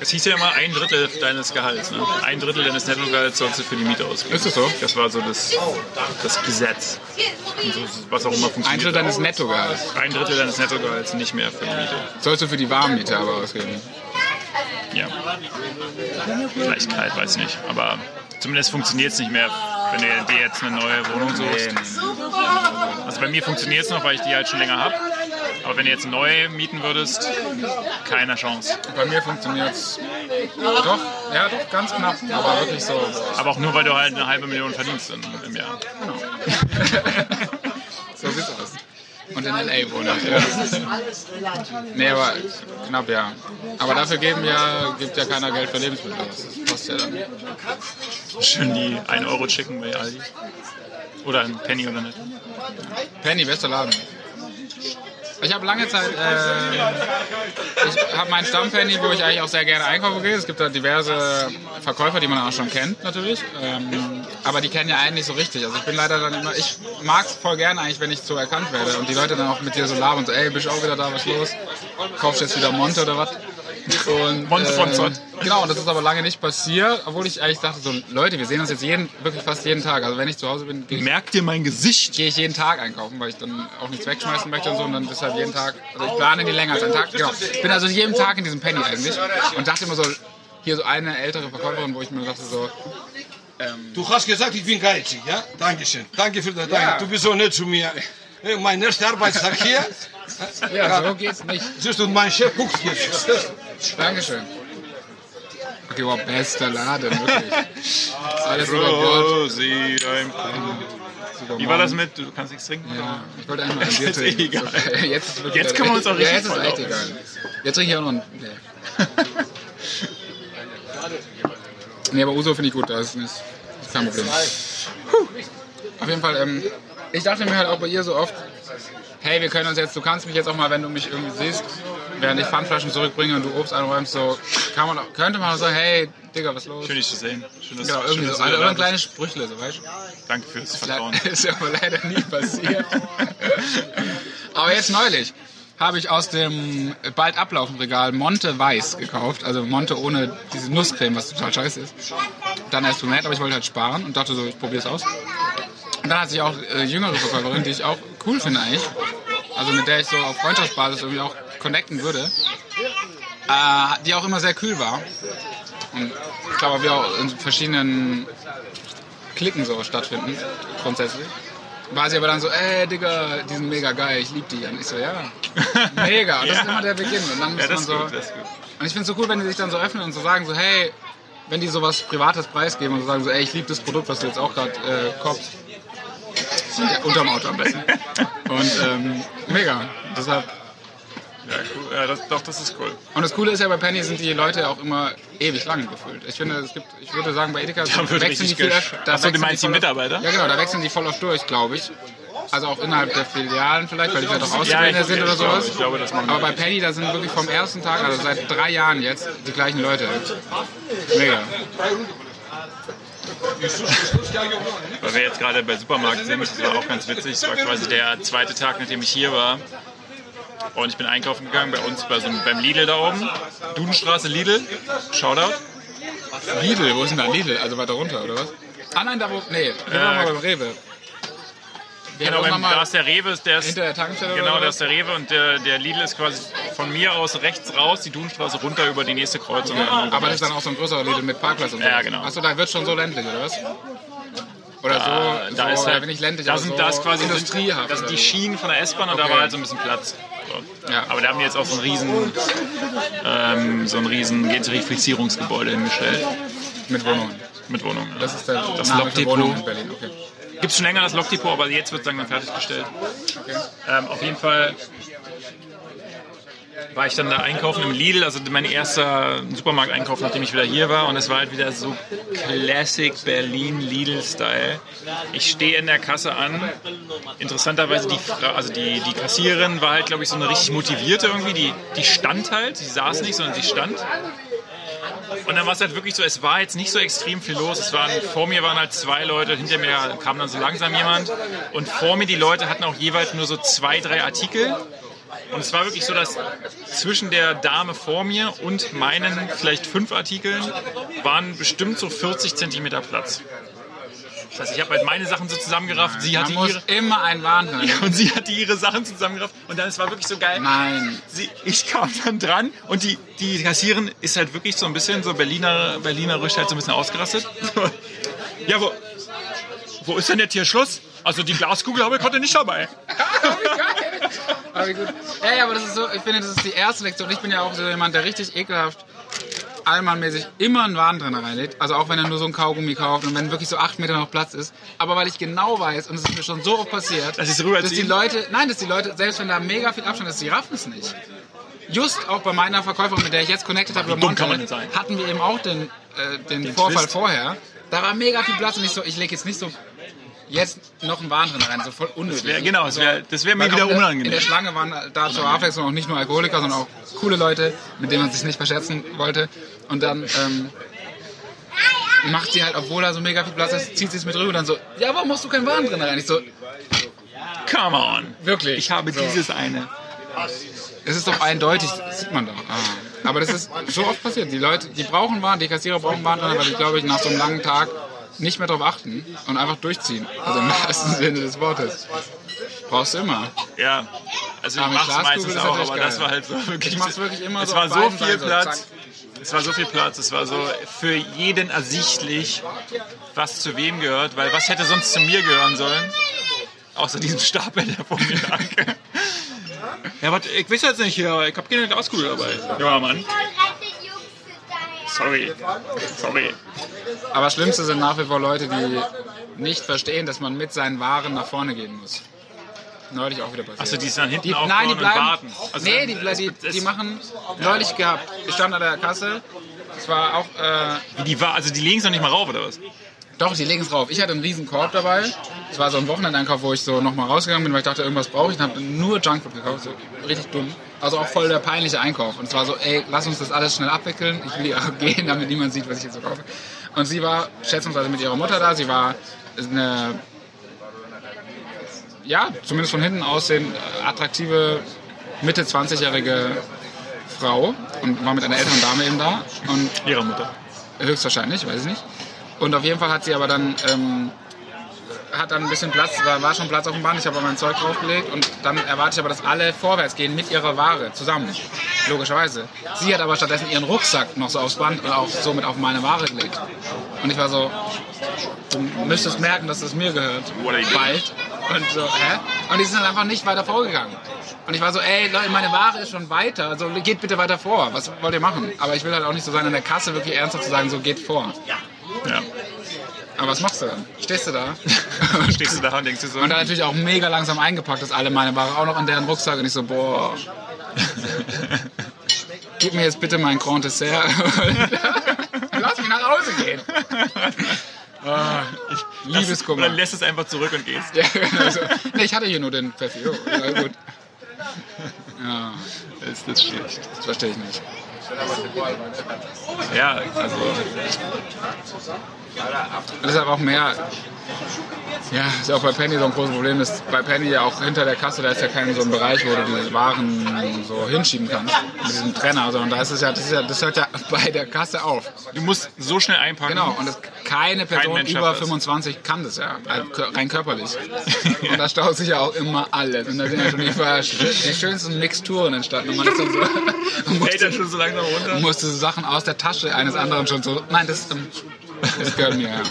Es hieß ja immer ein Drittel deines Gehalts. Ne? Ein Drittel deines Nettogehalts sollst du für die Miete ausgeben. ist es so? Das war so das, das Gesetz. So, was auch immer Ein funktioniert. Drittel deines Nettogehalts ein Drittel deines Nettogehalts nicht mehr für die Miete. sollst du für die Warmmiete aber ausgeben. Ja. Gleichheit, weiß nicht. Aber zumindest funktioniert es nicht mehr, wenn du dir jetzt eine neue Wohnung suchst. Also bei mir funktioniert es noch, weil ich die halt schon länger habe. Aber wenn du jetzt neu mieten würdest, keine Chance. Bei mir funktioniert es doch, ja doch, ganz knapp, aber wirklich so. Aber auch nur, weil du halt eine halbe Million verdienst im, im Jahr. So sieht's aus. Und in L.A. wohne ja. Nee, aber knapp, ja. Aber dafür geben ja, gibt ja keiner Geld für Lebensmittel aus. Das passt ja dann. Schön die 1 Euro Chicken bei Aldi. Oder ein Penny oder nicht. Penny, bester Laden. Ich habe lange Zeit, äh, ich habe meinen Stammpenny, wo ich eigentlich auch sehr gerne einkaufen gehe. Es gibt da diverse Verkäufer, die man auch schon kennt natürlich, ähm, aber die kennen ja einen nicht so richtig. Also ich bin leider dann immer, ich mag es voll gerne eigentlich, wenn ich so erkannt werde und die Leute dann auch mit dir so labern und so, ey, bist du auch wieder da, was los? Kaufst du jetzt wieder Monte oder was? Und, Monte von Zott. Genau, und das ist aber lange nicht passiert, obwohl ich eigentlich dachte so, Leute, wir sehen uns jetzt jeden, wirklich fast jeden Tag. Also wenn ich zu Hause bin, gehe ich Merk dir mein Gesicht. gehe ich jeden Tag einkaufen, weil ich dann auch nichts wegschmeißen möchte und so und dann deshalb jeden Tag, also ich plane nie länger als einen Tag, genau. Ich bin also jeden Tag in diesem Penny eigentlich und dachte immer so, hier so eine ältere Verkäuferin, wo ich mir dachte so, Du hast gesagt, ich bin geizig, ja? Dankeschön. Danke für das. Ja. Danke. Du bist so nett zu mir. Hey, Mein erster Arbeitstag hier. ja, so geht's nicht. Siehst du, und mein Chef guckt jetzt. Dankeschön. Okay, wow, bester Laden, wirklich. Alles über Gold. Rosi, dein Super Wie war das mit, du kannst nichts trinken? Ja, ich wollte einmal ein Bier Ist eh trinken. egal. Jetzt, ist Jetzt können wir uns auch ja, richtig jetzt ist echt egal. Jetzt trinke ich auch noch ein. Nee. nee, aber Uso finde ich gut, das ist, nicht, das ist kein Problem. Puh. Auf jeden Fall, ähm, ich dachte mir halt auch bei ihr so oft, hey, wir können uns jetzt, du kannst mich jetzt auch mal, wenn du mich irgendwie siehst, während ich Pfandflaschen zurückbringe und du Obst einräumst, so, kann man, könnte man auch sagen, hey, Digga, was los? Schön, dich zu sehen. Schön, dass, Genau, schön, irgendwie dass so, du also, oder da kleine bist. Sprüchle, so, weißt du? Danke fürs Vertrauen. Ist aber leider nie passiert. aber jetzt neulich habe ich aus dem bald ablaufenden Regal Monte Weiß gekauft. Also Monte ohne diese Nusscreme, was total scheiße ist. Dann erst zu nett, aber ich wollte halt sparen und dachte so, ich probiere es aus. Und dann hat sich auch äh, jüngere Verkäuferin, die ich auch cool finde eigentlich, also mit der ich so auf Freundschaftsbasis irgendwie auch connecten würde, äh, die auch immer sehr kühl war. Und ich glaube, wir auch in verschiedenen Klicken so stattfinden, grundsätzlich. War sie aber dann so, ey Digga, die sind mega geil, ich lieb die. Und ich so, ja, mega. Und das ist immer der Beginn. Und dann muss Ja, man so, gut, und ich finde es so cool, wenn die sich dann so öffnen und so sagen, so, hey, wenn die sowas Privates preisgeben und so sagen, so, ey, ich liebe das Produkt, was du jetzt auch gerade äh, kaufst. Ja, unterm Auto am besten. Und ähm, mega. Deshalb Ja, cool. ja das, doch, das ist cool. und das Coole ist ja, bei Penny sind die Leute auch immer ewig lang gefüllt. Ich finde, es gibt, ich würde sagen, bei Edeka Da wird wechseln die viel öfter. da Ach so, du meinst die oft- Mitarbeiter? Ja, genau, da wechseln die voll oft durch, glaube ich. Also auch innerhalb der Filialen vielleicht, weil die vielleicht auch Auszubildende ich- sind oder sowas. glaube, Aber bei Penny, da sind wirklich vom ersten Tag, also seit drei Jahren jetzt, die gleichen Leute. Mega. Weil wir jetzt gerade bei Supermarkt sind, das war auch ganz witzig. Es war quasi der zweite Tag, nachdem ich hier war. Und ich bin einkaufen gegangen bei uns bei so beim Lidl da oben. Dudenstraße Lidl. Shoutout. Lidl, wo ist denn da Lidl? Also weiter runter, oder was? Ah nein, da wo, nee, wir Äh, waren mal beim Rewe. Wir Genau, beim, da ist der Rewe, der ist, hinter der Tankstelle genau, da ist der Rewe und der, der Lidl ist quasi von mir aus rechts raus, die Dudenstraße runter über die nächste Kreuzung. Aber das ist dann auch so ein größerer Lidl mit Parkplatz und so. Ja, genau. Achso, da wird schon so ländlich, oder was? Oder so, da so ist halt, bin ich ländlich, da sind, so da ist quasi industriehaft. das sind die. Schienen von der S-Bahn und da Okay. war halt so ein bisschen Platz. Ja. Aber da haben die jetzt auch so ein riesen, ähm, so ein riesen Gentrifizierungsgebäude hingestellt Mit Wohnungen. mit Wohnungen. Das ist der Das Name für Lokdepot. Wohnungen in Berlin. Okay. Gibt es schon länger das Lokdepot, aber jetzt wird es langsam fertiggestellt. okay. Ähm, auf jeden Fall war ich dann da einkaufen im Lidl, also mein erster Supermarkteinkauf, nachdem ich wieder hier war. Und es war halt wieder so Classic Berlin Lidl-Style. Ich stehe in der Kasse an. Interessanterweise die, Fra also die, die Kassiererin war halt, glaube ich, so eine richtig motivierte irgendwie. Die, die stand halt, sie saß nicht, sondern sie stand. Und dann war es halt wirklich so, es war jetzt nicht so extrem viel los. Es waren, vor mir waren halt zwei Leute, hinter mir kam dann so langsam jemand. Und vor mir die Leute hatten auch jeweils nur so zwei, drei Artikel. Und es war wirklich so, dass zwischen der Dame vor mir und meinen vielleicht fünf Artikeln waren bestimmt so 40 Zentimeter Platz. Das heißt, ich habe halt meine Sachen so zusammengerafft, sie hatte Man muss ihre... immer einen Warn Und sie hatte ihre Sachen zusammengerafft und dann es war wirklich so geil. Nein. Sie, ich kam dann dran und die, die Kassiererin ist halt wirklich so ein bisschen so Berliner, Berlinerisch halt so ein bisschen ausgerastet. Ja, wo, wo ist denn jetzt hier Schluss? Also die Glaskugel habe ich heute nicht dabei. Aber gut. Ja, ja, aber das ist so, ich finde, das ist die erste Lektion. Ich bin ja auch so jemand, der richtig ekelhaft allmannmäßig immer einen Warentrenner reinlegt. Also auch wenn er nur so ein Kaugummi kauft und wenn wirklich so acht Meter noch Platz ist. Aber weil ich genau weiß, und es ist mir schon so oft passiert, Dass ich's dass die Leute, nein, dass die Leute, selbst wenn da mega viel Abstand ist, die raffen es nicht. Just auch bei meiner Verkäuferin, mit der ich jetzt connected habe, über Monte, hatten wir eben auch den, äh, den, Vorfall Twist. vorher. Da war mega viel Platz und ich so, ich lege jetzt nicht so jetzt noch einen Warentrenner rein, so voll unnötig. wär- genau, das wär- das wär mir wieder unangenehm. In der Schlange waren da zur Abwechslung auch nicht nur Alkoholiker, sondern auch coole Leute, mit denen man sich nicht verscherzen wollte. Und dann ähm, macht sie halt, obwohl da so mega viel Platz ist, zieht sie es mit rüber und dann so, ja, warum machst du keinen Warentrenner rein? Ich so, Come on. wirklich. Ich habe so. dieses eine. Es ist doch eindeutig, das sieht man doch. Ah. Aber das ist so oft passiert. Die Leute, die brauchen Waren, die Kassierer brauchen Waren, weil die, glaube ich, nach so einem langen Tag nicht mehr darauf achten und einfach durchziehen. Also im wahrsten Sinne des Wortes. Brauchst du immer. Ja. Also ich mach's meistens ist auch, aber das geil. war halt so wirklich. Ich mach's wirklich immer es so war auf so viel Seiten so, Platz. zack. Es war so viel Platz. Es war so für jeden ersichtlich, was zu wem gehört, weil was hätte sonst zu mir gehören sollen? Außer diesem Stapel, der vor mir lag. Ja, warte, ich weiß jetzt nicht hier, ich habe keine Glaskugel dabei. Ja, Mann. Sorry. Sorry. Aber das Schlimmste sind nach wie vor Leute, die nicht verstehen, dass man mit seinen Waren nach vorne gehen muss. Neulich auch wieder passiert. Achso, die dann hinten Die, nein, die bleiben. und warten. Also nee, dann- die, die, es- die machen. Neulich gehabt. Ich stand an der Kasse. Es war auch. Äh, Die war, also die legen es noch nicht mal rauf, oder was? Doch, die legen es drauf. Ich hatte einen riesen Korb dabei. Es war so ein Wochenendeinkauf, wo ich so nochmal rausgegangen bin, weil ich dachte, irgendwas brauche ich. Und habe nur Junkfood gekauft. So richtig dumm. Also auch voll der peinliche Einkauf. Und es war so, ey, lass uns das alles schnell abwickeln. Ich will ja gehen, damit niemand sieht, was ich jetzt so kaufe. Und sie war schätzungsweise mit ihrer Mutter da. Sie war eine ja, zumindest von hinten aussehen, äh, attraktive Mitte 20-jährige Frau und war mit einer älteren Dame eben da und Ihrer Mutter. höchstwahrscheinlich, weiß ich nicht. Und auf jeden Fall hat sie aber dann ähm, hat dann ein bisschen Platz, war, war schon Platz auf dem Band, ich habe mein Zeug draufgelegt und dann erwarte ich aber, dass alle vorwärts gehen mit ihrer Ware zusammen, logischerweise. Sie hat aber stattdessen ihren Rucksack noch so aufs Band und auch somit auf meine Ware gelegt. Und ich war so, du müsstest merken, dass das mir gehört. Bald. Und so, hä? Und die sind dann einfach nicht weiter vorgegangen. Und ich war so, ey, Leute, meine Ware ist schon weiter, also geht bitte weiter vor. Was wollt ihr machen? Aber ich will halt auch nicht so sein, an der Kasse wirklich ernsthaft zu sagen, so geht vor. Ja. Aber was machst du dann? Stehst du da? Stehst du da und denkst dir so, Und dann natürlich auch mega langsam eingepackt ist alle meine Ware auch noch in deren Rucksack und ich so, boah. Gib mir jetzt bitte mein Grand Dessert lass mich nach Hause gehen. Ah, Liebeskummer. Oder lässt es einfach zurück und gehst. Ja, genau so. Nee, ich hatte hier nur den Pfeffi. Oh, ja, gut. Ja, Ist das schlecht. das verstehe ich nicht. Ja, also Das ist aber auch mehr. Ja, ist ja auch bei Penny so ein großes Problem. Ist bei Penny ja auch hinter der Kasse, da ist ja kein so ein Bereich, wo du die Waren so hinschieben kannst. Mit diesem Trenner, sondern da ist es ja, das, ist ja, das hört ja bei der Kasse auf. du musst so schnell einpacken. Genau, und das, keine Person Mensch über schafft das. 25 kann das ja, rein körperlich. Und da staut sich ja auch immer alles. Und da sind ja schon die, schönsten Mixturen entstanden. Und man ist dann so, Fällt dann schon so langsam runter. musste Sachen aus der Tasche eines anderen schon so, nein, das, ähm, das gehört mir, ja.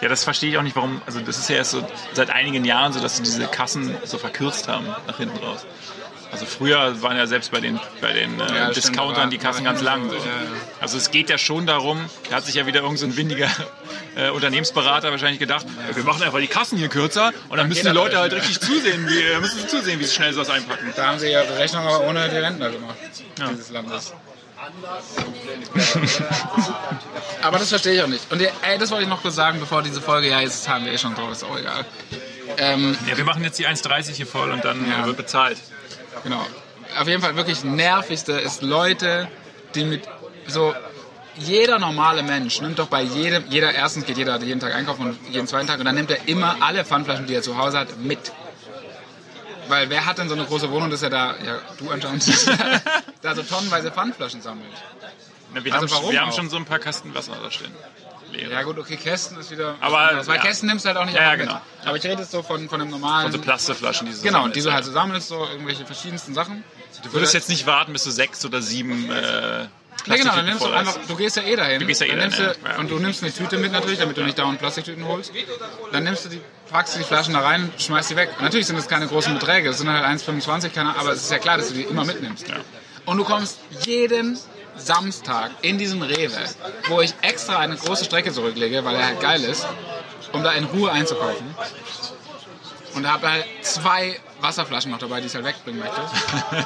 Ja, das verstehe ich auch nicht, warum. Also, das ist ja erst so seit einigen Jahren so, dass sie diese Kassen so verkürzt haben nach hinten raus. Also früher waren ja selbst bei den, bei den äh, Ja, Discountern die Kassen ganz lang. so, So. ja, ja. Also es geht ja schon darum, da hat sich ja wieder irgend so ein windiger äh, Unternehmensberater wahrscheinlich gedacht, wir machen einfach die Kassen hier kürzer und dann müssen die Leute halt ja. richtig zusehen, wie, äh, müssen sie zusehen, wie sie schnell sowas einpacken. Da haben sie ihre Rechnung aber ohne die Rentner gemacht, dieses Landes. Aber das verstehe ich auch nicht. Und ey, das wollte ich noch kurz sagen, bevor diese Folge, ja, jetzt haben wir eh schon drauf, ist auch egal. Ähm, Ja, wir machen jetzt die 1,30 hier voll und dann Ja. äh, wird bezahlt. Genau. Auf jeden Fall wirklich nervigste ist Leute, die mit so jeder normale Mensch nimmt doch bei jedem, jeder erstens geht jeder jeden Tag einkaufen und jeden zweiten Tag und dann nimmt er immer alle Pfandflaschen, die er zu Hause hat, mit. Weil wer hat denn so eine große Wohnung, dass er da, ja du anscheinend, da so tonnenweise Pfandflaschen sammelt? Na, wir Also haben, schon- warum wir haben schon so ein paar Kasten Wasser da stehen. Leere. Ja gut, okay, Kästen ist wieder. Aber, anderes, weil ja. Kästen nimmst du halt auch nicht Ja, ja, genau. mit. Aber ich rede jetzt so von, von einem normalen. So Plastikflaschen, die so genau, die du halt so sammelst, so irgendwelche verschiedensten Sachen. Du würdest jetzt nicht warten, bis du sechs oder sieben äh, Ja genau, dann nimmst du einfach, du gehst ja eh dahin. Du gehst ja eh dann nimmst dahin, du, ja. Und du nimmst eine Tüte mit natürlich, damit du nicht dauernd Plastiktüten holst. Dann nimmst du die, packst du die Flaschen da rein, schmeißt die weg. Und natürlich sind das keine großen Beträge, es sind halt 1,25, keine aber es ist ja klar, dass du die immer mitnimmst. Und du kommst jeden Samstag in diesen Rewe, wo ich extra eine große Strecke zurücklege, weil er halt geil ist, um da in Ruhe einzukaufen. Und habe halt zwei Wasserflaschen noch dabei, die ich halt wegbringen möchte.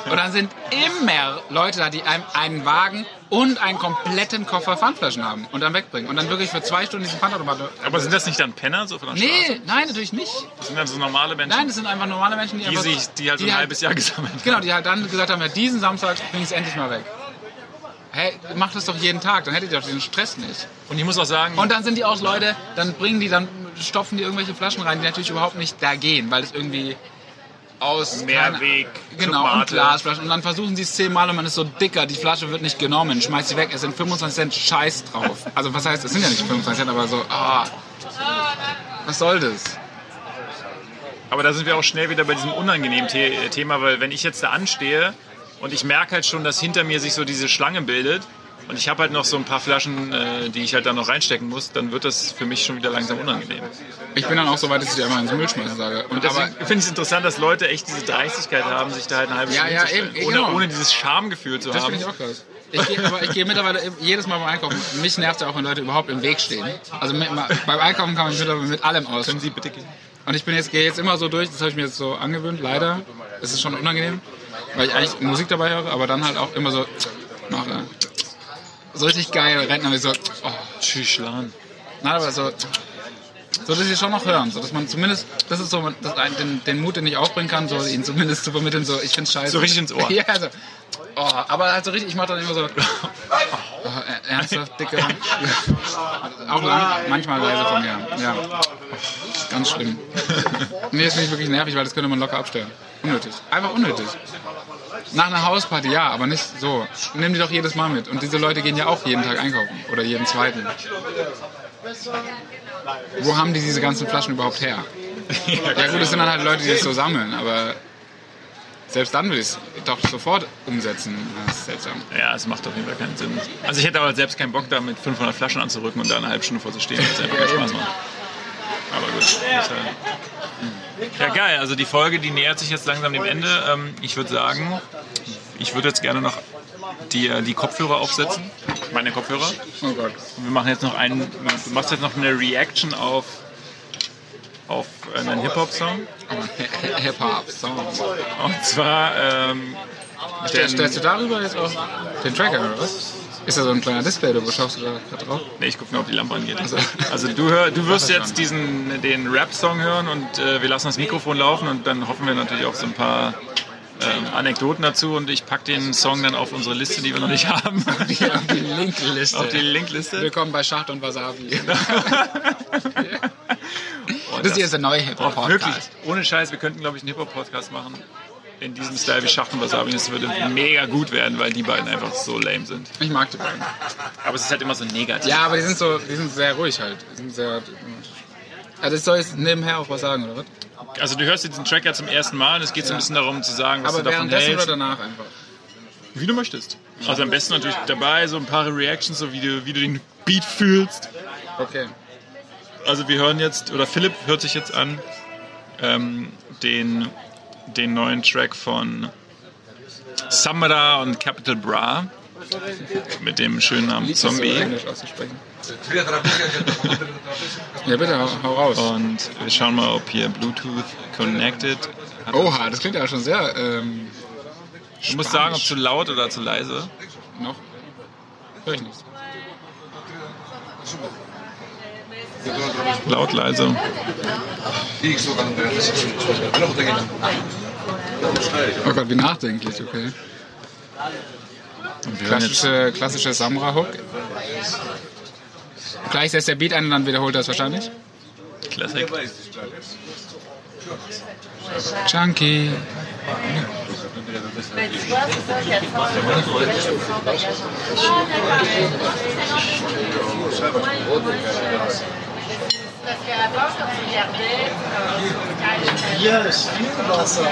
Und dann sind immer Leute da, die einem einen Wagen und einen kompletten Koffer Pfandflaschen haben und dann wegbringen. Und dann wirklich für zwei Stunden diesen Pfandautomat. Aber sind das nicht dann Penner so von der Straße? Nee, nein, natürlich nicht. Das sind dann so normale Menschen, Nein, das sind einfach normale Menschen, die, die, einfach, sich, die halt so ein halbes Jahr gesammelt haben. Genau, die halt dann gesagt haben, ja, diesen Samstag bring ich es endlich mal weg. Hey, macht das doch jeden Tag, dann hättet ihr doch diesen Stress nicht. Und ich muss auch sagen, Und dann sind die auch Leute, dann bringen die, dann stopfen die irgendwelche Flaschen rein, die natürlich überhaupt nicht da gehen, weil es irgendwie aus Mehrweg, genau und. Glasflaschen und dann versuchen sie es zehnmal und man ist so dicker, die Flasche wird nicht genommen, schmeißt sie weg, es sind 25 Cent Scheiß drauf. Also was heißt, es sind ja nicht 25 Cent, aber so, ah, was soll das? aber da sind wir auch schnell wieder bei diesem unangenehmen The Thema, weil wenn ich jetzt da anstehe und ich merke halt schon, dass hinter mir sich so diese Schlange bildet und ich habe halt noch so ein paar Flaschen, äh, die ich halt da noch reinstecken muss, dann wird das für mich schon wieder langsam unangenehm. Ich bin dann auch so weit, dass ich die einfach ins Müll schmeißen sage. Und deswegen finde ich es interessant, dass Leute echt diese Dreistigkeit haben, sich da halt eine halbe Ja, Stunde ja, hinzustellen, eben, ohne, genau. ohne dieses Schamgefühl zu Das haben. finde ich auch krass. Ich gehe, aber ich gehe mittlerweile jedes Mal beim Einkaufen. Mich nervt ja auch, wenn Leute überhaupt im Weg stehen. Also mit, beim Einkaufen kann man mittlerweile mit allem aus. Können Sie bitte gehen? Und ich bin jetzt, gehe jetzt immer so durch, das habe ich mir jetzt so angewöhnt, leider. Es ist schon unangenehm, weil ich eigentlich Musik dabei höre, aber dann halt auch immer so mache. So richtig geil, Rentner wie so, oh, Tschüss, nein, aber so, so dass sie schon noch hören, so dass man zumindest, das ist so das, ein- den, den Mut, den ich aufbringen kann, so ihnen zumindest zu vermitteln, so ich find's scheiße. So richtig ins Ohr. Ja, also, oh, aber halt so richtig, ich mache dann immer so, oh, er- ernsthaft, dicke, auch lang, manchmal leise von mir, ja. Ganz schlimm. Nee, das finde ich wirklich nervig, weil das könnte man locker abstellen. Unnötig. Einfach unnötig. Nach einer Hausparty, ja, aber nicht so. Nimm die doch jedes Mal mit. Und diese Leute gehen ja auch jeden Tag einkaufen. Oder jeden zweiten. Wo haben die diese ganzen Flaschen überhaupt her? Ja gut, es sind dann halt Leute, die es so sammeln, aber selbst dann will ich es doch sofort umsetzen. Das ist seltsam. Ja, es macht auf jeden Fall keinen Sinn. Also ich hätte aber selbst keinen Bock, da mit 500 Flaschen anzurücken und da eine halbe Stunde vorzustehen. Das einfach keinen Spaß macht. Aber gut. Ist halt- Ja, geil. Also die Folge, die nähert sich jetzt langsam dem Ende. Ähm, Ich würde sagen, ich würde jetzt gerne noch die, äh, die Kopfhörer aufsetzen. Meine Kopfhörer. Oh Gott. Wir machen jetzt noch einen, du machst jetzt noch eine Reaction auf, auf einen Hip-Hop-Song. Hip-Hop-Song. Und zwar, ähm, Stellst, stellst du darüber jetzt auch den Tracker oder was? Ist da so ein kleiner Display, oder wo schaust du da gerade drauf? Nee, ich gucke nur, ob die Lampe angeht. Also- Also du, hör, du wirst das jetzt diesen, den Rap-Song hören und äh, wir lassen das Mikrofon laufen und dann hoffen wir natürlich auf so ein paar ähm, Anekdoten dazu und ich packe den Song dann auf unsere Liste, die wir noch nicht haben. Die, auf die Linkliste. auf die Linkliste. Willkommen bei Schacht und Wasabi. Und Das hier ist der neue auch wirklich, Hip-Hop-Podcast. ohne Scheiß, wir könnten glaube ich einen Hip-Hop-Podcast machen. In diesem Style wie Schacht und Wasabi. Das würde mega gut werden, weil die beiden einfach so lame sind. Ich mag die beiden. Aber es ist halt immer so negativ. Ja, aber die sind so, die sind sehr ruhig halt. Die sind sehr. Also ich soll jetzt nebenher auch was sagen, oder was? Also du hörst diesen Track ja zum ersten Mal und es geht so ein bisschen darum zu sagen, was Aber du davon hältst. oder danach einfach. Wie du möchtest. Also am besten natürlich dabei, so ein paar Reactions, so wie du, wie du den Beat fühlst. Okay. Also wir hören jetzt, oder Philipp hört sich jetzt an, ähm, den, den neuen Track von Samra und Capital Bra mit dem schönen Namen Zombie. Ja, bitte, hau, hau raus. Und wir schauen mal, ob hier Bluetooth connected. hat. Oha, das klingt ja schon sehr ähm, Du musst sagen, ob zu laut oder zu leise. noch. Hör ich nichts. Laut, leise. Oh Gott, wie nachdenklich, okay. Klassische, klassische Samra-Hook. Gleich setzt der Beat ein und dann wiederholt er es wahrscheinlich. Classic. Chunky. Parce qu'à bord, quand tu regardais, euh, viel Wasser.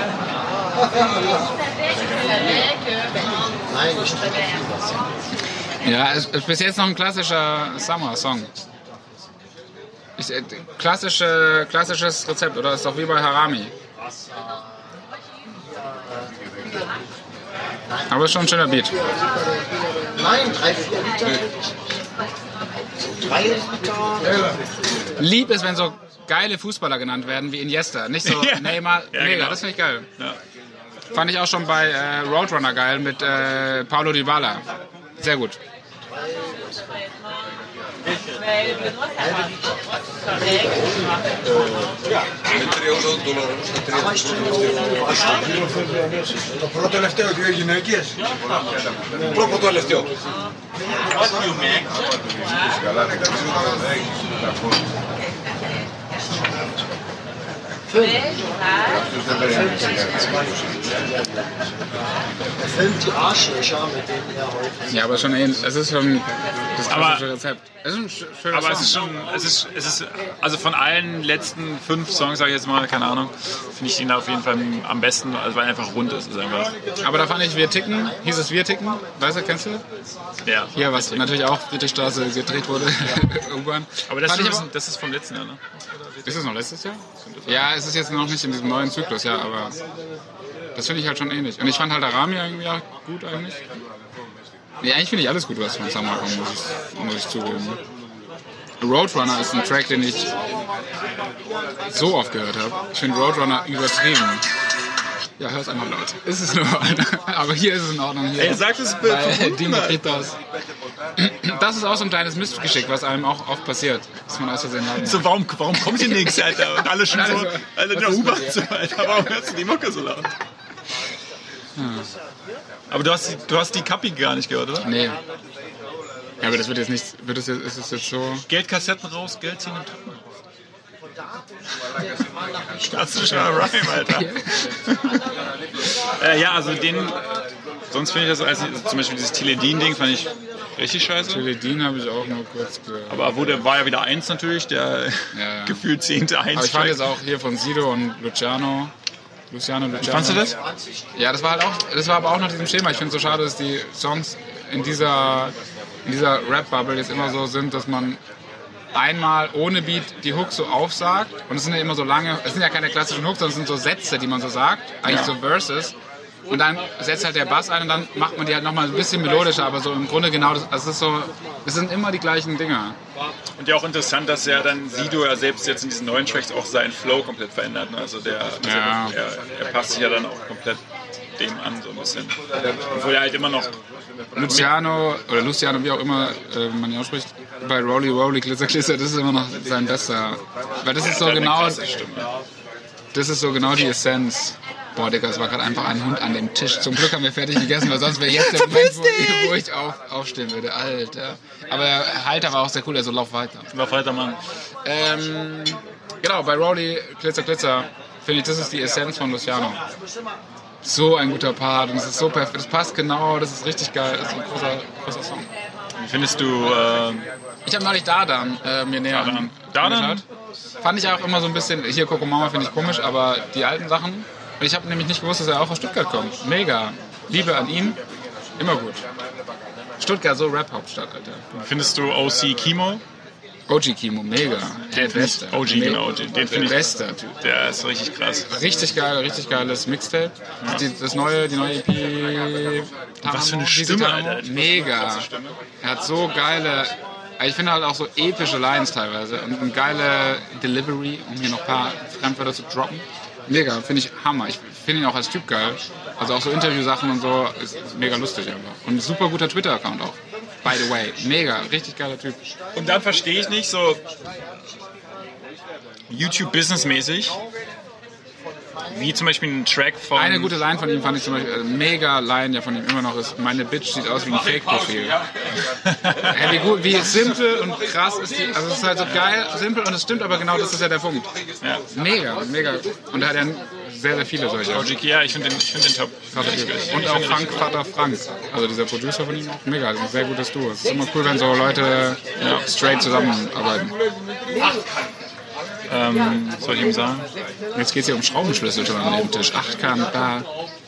Nein, ich. Ja, es ist bis jetzt noch ein klassischer Summer-Song. Äh, klassische, klassisches Rezept, oder? Ist doch wie bei Harami. Aber ist schon ein schöner Beat. Nein, drei, vier Liter. So drei Liter. Lieb ist, wenn so geile Fußballer genannt werden wie Iniesta. Nicht so Ja. Neymar. Ja, Mega, genau. das finde ich geil. Ja. Fand ich auch schon bei äh, Roadrunner geil mit äh, Paulo Dybala. Sehr gut. Είναι 38 δολαριανού Το πρώτο τελευταίο, δύο γυναίκες. Πρώτο τελευταίο. What you δεν Er filmt die Arschlöcher, mit denen er heute. Ja, aber schon ähnlich. Es ist schon das klassische Rezept. Es ist ein sch- schöner Aber Song. es ist schon, es ist, es ist, also von allen letzten fünf Songs, sage ich jetzt mal, keine Ahnung, finde ich ihn auf jeden Fall am besten, also weil er einfach rund ist. ist einfach, Aber da fand ich Wir ticken, hieß es Wir ticken, weißt du, kennst du? ja. Hier, was natürlich auch Friedrichstraße gedreht wurde, U-Bahn. Aber das Fand ich ist, aber- das ist vom letzten Jahr, ne? Ist es noch letztes Jahr? Ja, es ist jetzt noch nicht in diesem neuen Zyklus, ja, aber das finde ich halt schon ähnlich. Und ich fand halt Arami irgendwie auch gut eigentlich. Nee, eigentlich finde ich alles gut, was von Summer kommt, muss ich, muss ich zugeben. Roadrunner ist ein Track, den ich so oft gehört habe. Ich finde Roadrunner übertrieben. Ja, hör's einfach laut. Ist es nur. Aber hier ist es in Ordnung. Hier Ey, sag das bei Dimitritos. Das ist auch so ein kleines Missgeschick, was einem auch oft passiert, dass man aus Versehen laut macht. So, warum, warum kommt hier nichts, Alter? Und alle schon so, Also, Alter, in der U-Bahn so, Alter, warum hörst du die Mucke so laut? Aber du hast, die, du hast die Kappi gar nicht gehört, oder? Nee. Ja, aber das wird jetzt nicht. Wird es jetzt, ist es jetzt so. Geldkassetten raus, Geld ziehen und drücken. Klassischer Rhyme, Alter. äh, ja, also den. Sonst finde ich das als zum Beispiel dieses Teledin-Ding fand ich richtig scheiße. Teledin habe ich auch nur kurz gehört. Aber wo der war ja wieder eins natürlich, der Ja, ja. gefühlt zehnte eins. Aber ich fand jetzt auch hier von Sido und Luciano. Luciano, Luciano. Fandst du das? Ja, das war halt auch. Das war aber auch nach diesem Schema. Ich finde es so schade, dass die Songs in dieser, in dieser Rap-Bubble jetzt immer so sind, dass man einmal ohne Beat die Hooks so aufsagt. Und es sind ja immer so lange. Es sind ja keine klassischen Hooks, sondern es sind so Sätze, die man so sagt. Eigentlich Ja. so Verses. Und dann setzt halt der Bass ein und dann macht man die halt nochmal ein bisschen melodischer, aber so im Grunde genau das. Also es ist so. Es sind immer die gleichen Dinger. Und ja auch interessant, dass ja dann Sido ja selbst jetzt in diesen neuen Tracks auch seinen Flow komplett verändert. Ne? Also der, also Ja. er, er passt sich ja dann auch komplett dem an, so ein bisschen. Obwohl er halt immer noch. Luciano oder Luciano, wie auch immer äh, man ihn ausspricht, bei Rolly Rolly Glitzer Glitzer, das ist immer noch sein bester. Weil das ist so genau, das ist so genau die Essenz. Boah, Digga, es war gerade einfach ein Hund an dem Tisch. Zum Glück haben wir fertig gegessen, weil sonst wäre jetzt der Moment, wo, wo ich auf, aufstehen würde. Alter. Aber der Halter war auch sehr cool, also lauf weiter. Lauf weiter, Mann. Ähm, genau, bei Rolly Glitzer Glitzer finde ich, das ist die Essenz von Luciano. So ein guter Part und es ist so perfekt. Das passt genau, das ist richtig geil. Das ist ein großer, großer Song. Wie findest du. Äh, Ich habe neulich Dardan äh, mir näher Dardan. an- Dardan? angeschaut. Fand ich auch immer so ein bisschen, hier Coco Mama finde ich komisch, aber die alten Sachen. Und ich habe nämlich nicht gewusst, dass er auch aus Stuttgart kommt. Mega. Liebe an ihn. Immer gut. Stuttgart, so Rap-Hauptstadt, Alter. findest du OC Kimo? OG Kimo, mega. Ed Bester. OG, genau, den finde ich- Bester Typ. Der ist richtig krass. Richtig geil, richtig geiles Mixtape. Die, das neue, die neue EP. Was für eine Stimme. Alter. Mega. Er hat so geile, ich finde halt auch so epische Lines teilweise und eine geile Delivery, um hier noch ein paar Fremdwörter zu droppen. Mega, finde ich Hammer. Ich finde ihn auch als Typ geil. Also auch so Interviewsachen und so, ist, ist mega lustig einfach. Und super guter Twitter-Account auch. By the way, mega, richtig geiler Typ. Und dann verstehe ich nicht so YouTube-Business-mäßig, wie zum Beispiel ein Track von. Eine gute Line von ihm fand ich zum Beispiel, äh, mega Line ja von ihm immer noch ist, meine Bitch sieht aus wie ein Fake-Profil. Hey, wie, gut, wie simpel und krass ist die, also es ist halt so geil, simpel und es stimmt, aber genau das ist ja der Punkt. Ja. Mega, mega. Und er hat ja sehr, sehr viele solche. OG, ja, ich finde den, ich find den top. Typ. Und auch Frank Vater Frank, also dieser Producer von ihm auch mega, also ein sehr gutes Duo. Es ist immer cool, wenn so Leute ja, straight zusammenarbeiten. Ähm, soll ich ihm sagen? Jetzt geht es hier um Schraubenschlüssel schon an dem Tisch. 8 Kant, da.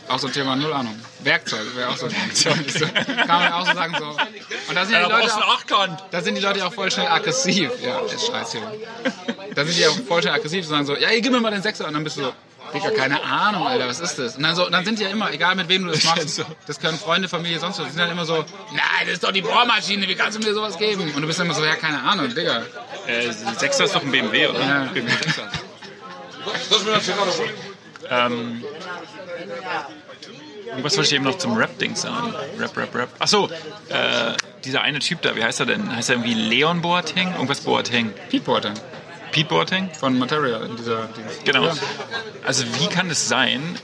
Auch so ein Thema, null Ahnung. Werkzeug wäre auch so. so kann man auch so sagen so. Und da sind ja die Leute auch, da sind die Leute auch voll schnell aggressiv. Ja, ist scheiße. Da sind die auch voll schnell aggressiv und sagen so, ja, gib mir mal den Sechser. Und dann bist du so, Digga, keine Ahnung, Alter, was ist das? Und dann, so, dann sind die ja immer, egal mit wem du das machst, das können Freunde, Familie, sonst was, die sind dann immer so, nein, das ist doch die Bohrmaschine, wie kannst du mir sowas geben? Und du bist dann immer so, ja, keine Ahnung, Digga. Äh, Sechser ist doch ein BMW, oder? Ja. BMW Sechser. Lass mir das Zigarre holen. Ähm, irgendwas wollte ich eben noch zum Rap-Ding sagen. Rap, Rap, Rap. Achso, äh, dieser eine Typ da, wie heißt er denn? Heißt er irgendwie Leon Boateng? Irgendwas Boateng. Pete Porter Pete Boateng? von Material in dieser, Dings. Genau. Also wie kann es sein,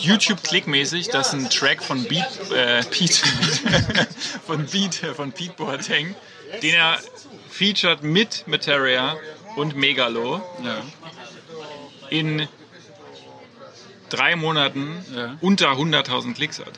YouTube-Klickmäßig, dass ein Track von Beat, äh, Pete, von Beat, von Pete Boateng, den er featured mit Materia und Megalo Ja. in drei Monaten Ja. unter 100.000 Klicks hat.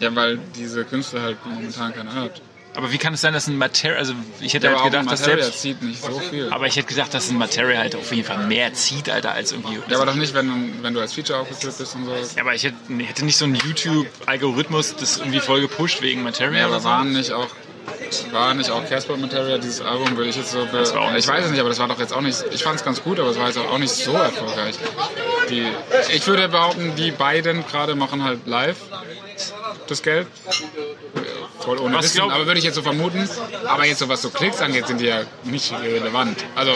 Ja, weil diese Künstler halt momentan keiner hört. Aber wie kann es sein, dass ein Materia, also ich hätte Ja, halt gedacht, dass selbst, zieht nicht so viel. aber ich hätte gedacht, dass ein Materia halt auf jeden Fall mehr zieht, Alter, als irgendwie. Ja, aber doch nicht, wenn, wenn du als Feature aufgeführt bist und so. Ja, aber ich hätte, hätte nicht so ein YouTube-Algorithmus das irgendwie voll gepusht wegen Materia Ja, aber waren nicht auch war nicht auch Casper Material dieses Album, würde ich jetzt so. Das war auch nicht ich weiß es nicht, aber das war doch jetzt auch nicht. Ich fand es ganz gut, aber es war jetzt auch nicht so erfolgreich. Die, ich würde behaupten, die beiden gerade machen halt live das Geld. Voll ohne Was Wissen, glaub- aber würde ich jetzt so vermuten. Aber jetzt so was so Klicks angeht, sind die ja nicht relevant. Also,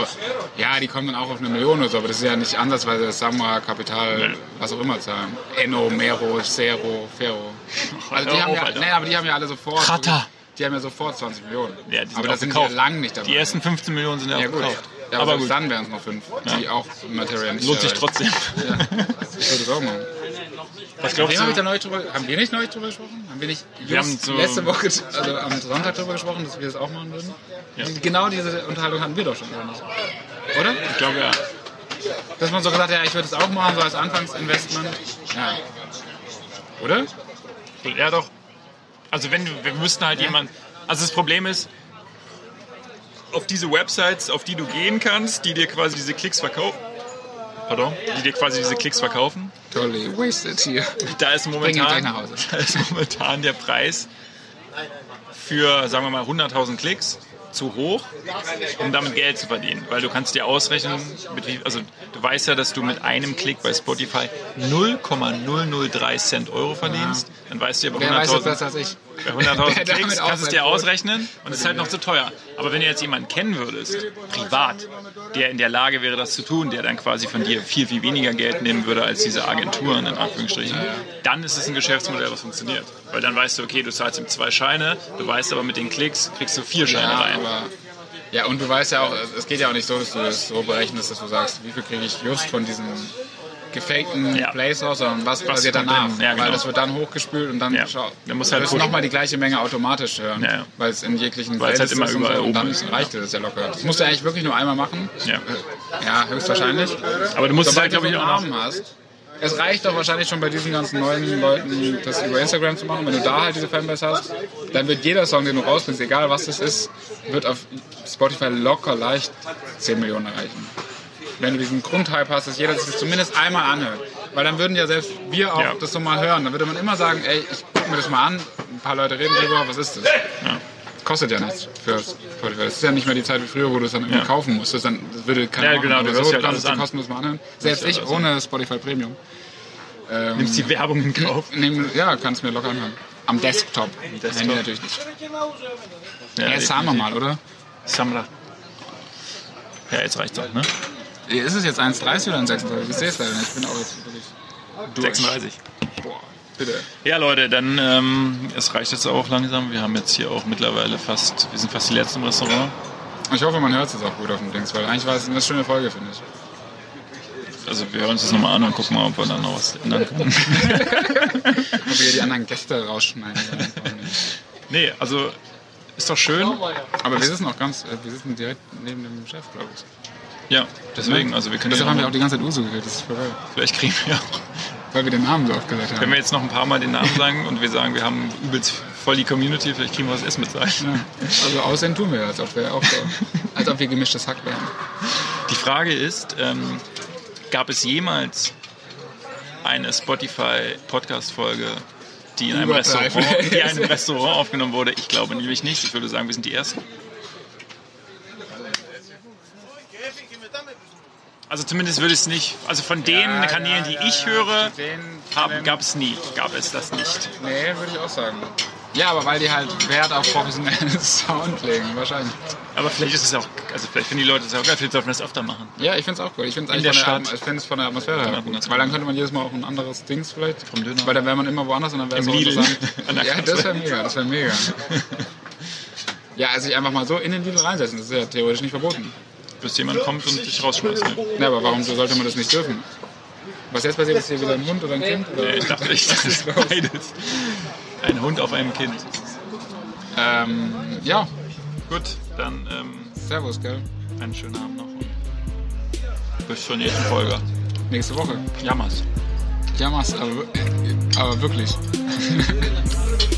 ja, die kommen dann auch auf eine Million oder so, aber das ist ja nicht ansatzweise Samra, Kapital, was auch immer zahlen. Enno, Mero, Zero, Ferro. Also die haben ja, nee, aber die haben ja alle sofort. Rata. Die haben ja sofort 20 Millionen. Ja, aber das sind ja lang nicht dabei. Die ersten 15 Millionen sind ja, ja, auch gut. gekauft. Ja, aber aber gut, dann wären es noch fünf, die auch Material nicht lohnt sich trotzdem. Ich würde es auch machen. Was glaubst du? drüber, haben wir nicht neulich drüber gesprochen? Haben wir nicht Wir haben so- letzte Woche, also am Sonntag drüber gesprochen, dass wir das auch machen würden? Genau diese Unterhaltung hatten wir doch schon? Oder? Ich glaube ja. Dass man so gesagt hat, ja, ich würde es auch machen, so als Anfangsinvestment. Ja. Oder? Ja, doch. Also wenn wir müssten halt jemand. Also das Problem ist, auf diese Websites, auf die du gehen kannst, die dir quasi diese Klicks verkaufen. Pardon? Die dir quasi diese Klicks verkaufen. Totally wasted hier. Da ist momentan, da ist momentan der Preis für, sagen wir mal, 100.000 Klicks zu hoch, um damit Geld zu verdienen. Weil du kannst dir ausrechnen, wie, also du weißt ja, dass du mit einem Klick bei Spotify 0,003 Cent Euro verdienst. Dann weißt du ja bei Wer weiß das 100.000 besser als ich? Bei 100.000 Der damit Klicks kannst du es dir ausrechnen und es ist halt noch zu teuer. Aber wenn du jetzt jemanden kennen würdest, privat, der in der Lage wäre, das zu tun, der dann quasi von dir viel, viel weniger Geld nehmen würde als diese Agenturen, in Anführungsstrichen, dann ist es ein Geschäftsmodell, was funktioniert. Weil dann weißt du, okay, du zahlst ihm zwei Scheine, du weißt aber mit den Klicks kriegst du vier Scheine Ja, rein. aber. Ja, und du weißt ja auch, es geht ja auch nicht so, dass du das so berechnest, dass du sagst, wie viel kriege ich just von diesem gefakten Ja. Plays raus, sondern was, passiert danach. Ja, genau. Weil das wird dann hochgespült und dann Ja. schau, Dann musst du halt nochmal die gleiche Menge automatisch hören, Ja, weil es in jeglichen Weil es halt immer ist und überall so, oben dann ist, reicht das ja locker. Das musst du eigentlich wirklich nur einmal machen. Ja. Ja, höchstwahrscheinlich. Aber du musst es Sobald halt, du glaube ich, auch Namen hast. Es reicht doch wahrscheinlich schon bei diesen ganzen neuen Leuten, das über Instagram zu machen. Wenn du da halt diese Fanbase hast, dann wird jeder Song, den du rausbringst, egal was es ist, wird auf Spotify locker leicht 10 Millionen erreichen. Wenn du diesen Grundhype hast, dass jeder sich das zumindest einmal anhört. Weil dann würden ja selbst wir auch Ja. das so mal hören. Dann würde man immer sagen, ey, ich guck mir das mal an, ein paar Leute reden drüber, was ist das? kostet ja nichts für Spotify. Es ist ja nicht mehr die Zeit wie früher, wo du es dann irgendwie Ja. kaufen musstest. Dann das würde keine Ja, genau, du oder so, ja halt kannst alles du an. kostenlos mal anhören. Selbst ja ich ohne Spotify Premium. Ähm, Nimmst die Werbung in Kauf. nehm, ja, kannst mir locker anhören. Am Desktop. Desktop. Handy natürlich nicht. Ja, Ja, sagen wir mal, oder? Sammler. Ja, jetzt reicht's auch, ne? Ist es jetzt 1,30 oder 1,36? Ich sehe es leider nicht. Ich bin auch jetzt wirklich durch. 36. Boah, bitte. Ja, Leute, dann ähm, es reicht jetzt auch langsam. Wir haben jetzt hier auch mittlerweile fast, wir sind fast die letzten im Restaurant. Ich hoffe, man hört es jetzt auch gut auf dem Dings, weil eigentlich war es eine schöne Folge, finde ich. Also wir hören uns das nochmal an und gucken mal, ob wir dann noch was ändern können. Ob wir die anderen Gäste rausschneiden. nee, also ist doch schön. Aber wir sitzen auch ganz, äh, wir sitzen direkt neben dem Chef, glaube ich. Ja, deswegen, also wir können Deshalb haben wir auch die ganze Zeit Uso geredet, das ist voll geil. vielleicht kriegen wir auch, Weil wir den Namen so oft gesagt haben. wenn wir jetzt noch ein paar Mal den Namen sagen und wir sagen, wir haben übelst voll die Community, vielleicht kriegen wir was Essen mit sein. Ja. Also aussehen tun wir, als ob wir auch so, als ob wir gemischtes Hack wären. Die Frage ist, ähm, gab es jemals eine Spotify-Podcast-Folge, die in einem Restaurant, die in einem Restaurant aufgenommen wurde? Ich glaube nämlich nicht. Ich würde sagen, wir sind die Ersten. Also zumindest würde ich es nicht, also von den Ja, Kanälen, ja, die ja, ich höre, gab es nie, gab es das nicht. Nee, würde ich auch sagen. Ja, aber weil die halt Wert auf professionellen Sound legen, wahrscheinlich. Aber vielleicht ist es auch, also vielleicht finden die Leute es auch geil, vielleicht sollten wir das öfter machen. Ja, ich finde es auch cool. Ich finde es der von der, ich Atmosphäre her gut. Weil dann könnte man jedes Mal auch ein anderes Dings vielleicht. Vom Döner. Weil dann wäre man immer woanders und dann wäre es Lidl. interessant. Ja, das wäre mega, das wäre mega. Ja, also sich einfach mal so in den Lidl reinsetzen, das ist ja theoretisch nicht verboten. Bis jemand kommt und dich rausschmeißt. Ne? Ja, aber warum sollte man das nicht dürfen? Was jetzt passiert, ist hier wieder ein Hund oder ein Kind? Oder? Nee, ich dachte nicht, das ist beides. Ein Hund auf einem Kind. Ähm, ja, Gut, dann ähm, Servus, gell? einen schönen Abend noch und bis zur nächsten Folge. Nächste Woche. Jammers. Ja, mach's, aber, aber wirklich.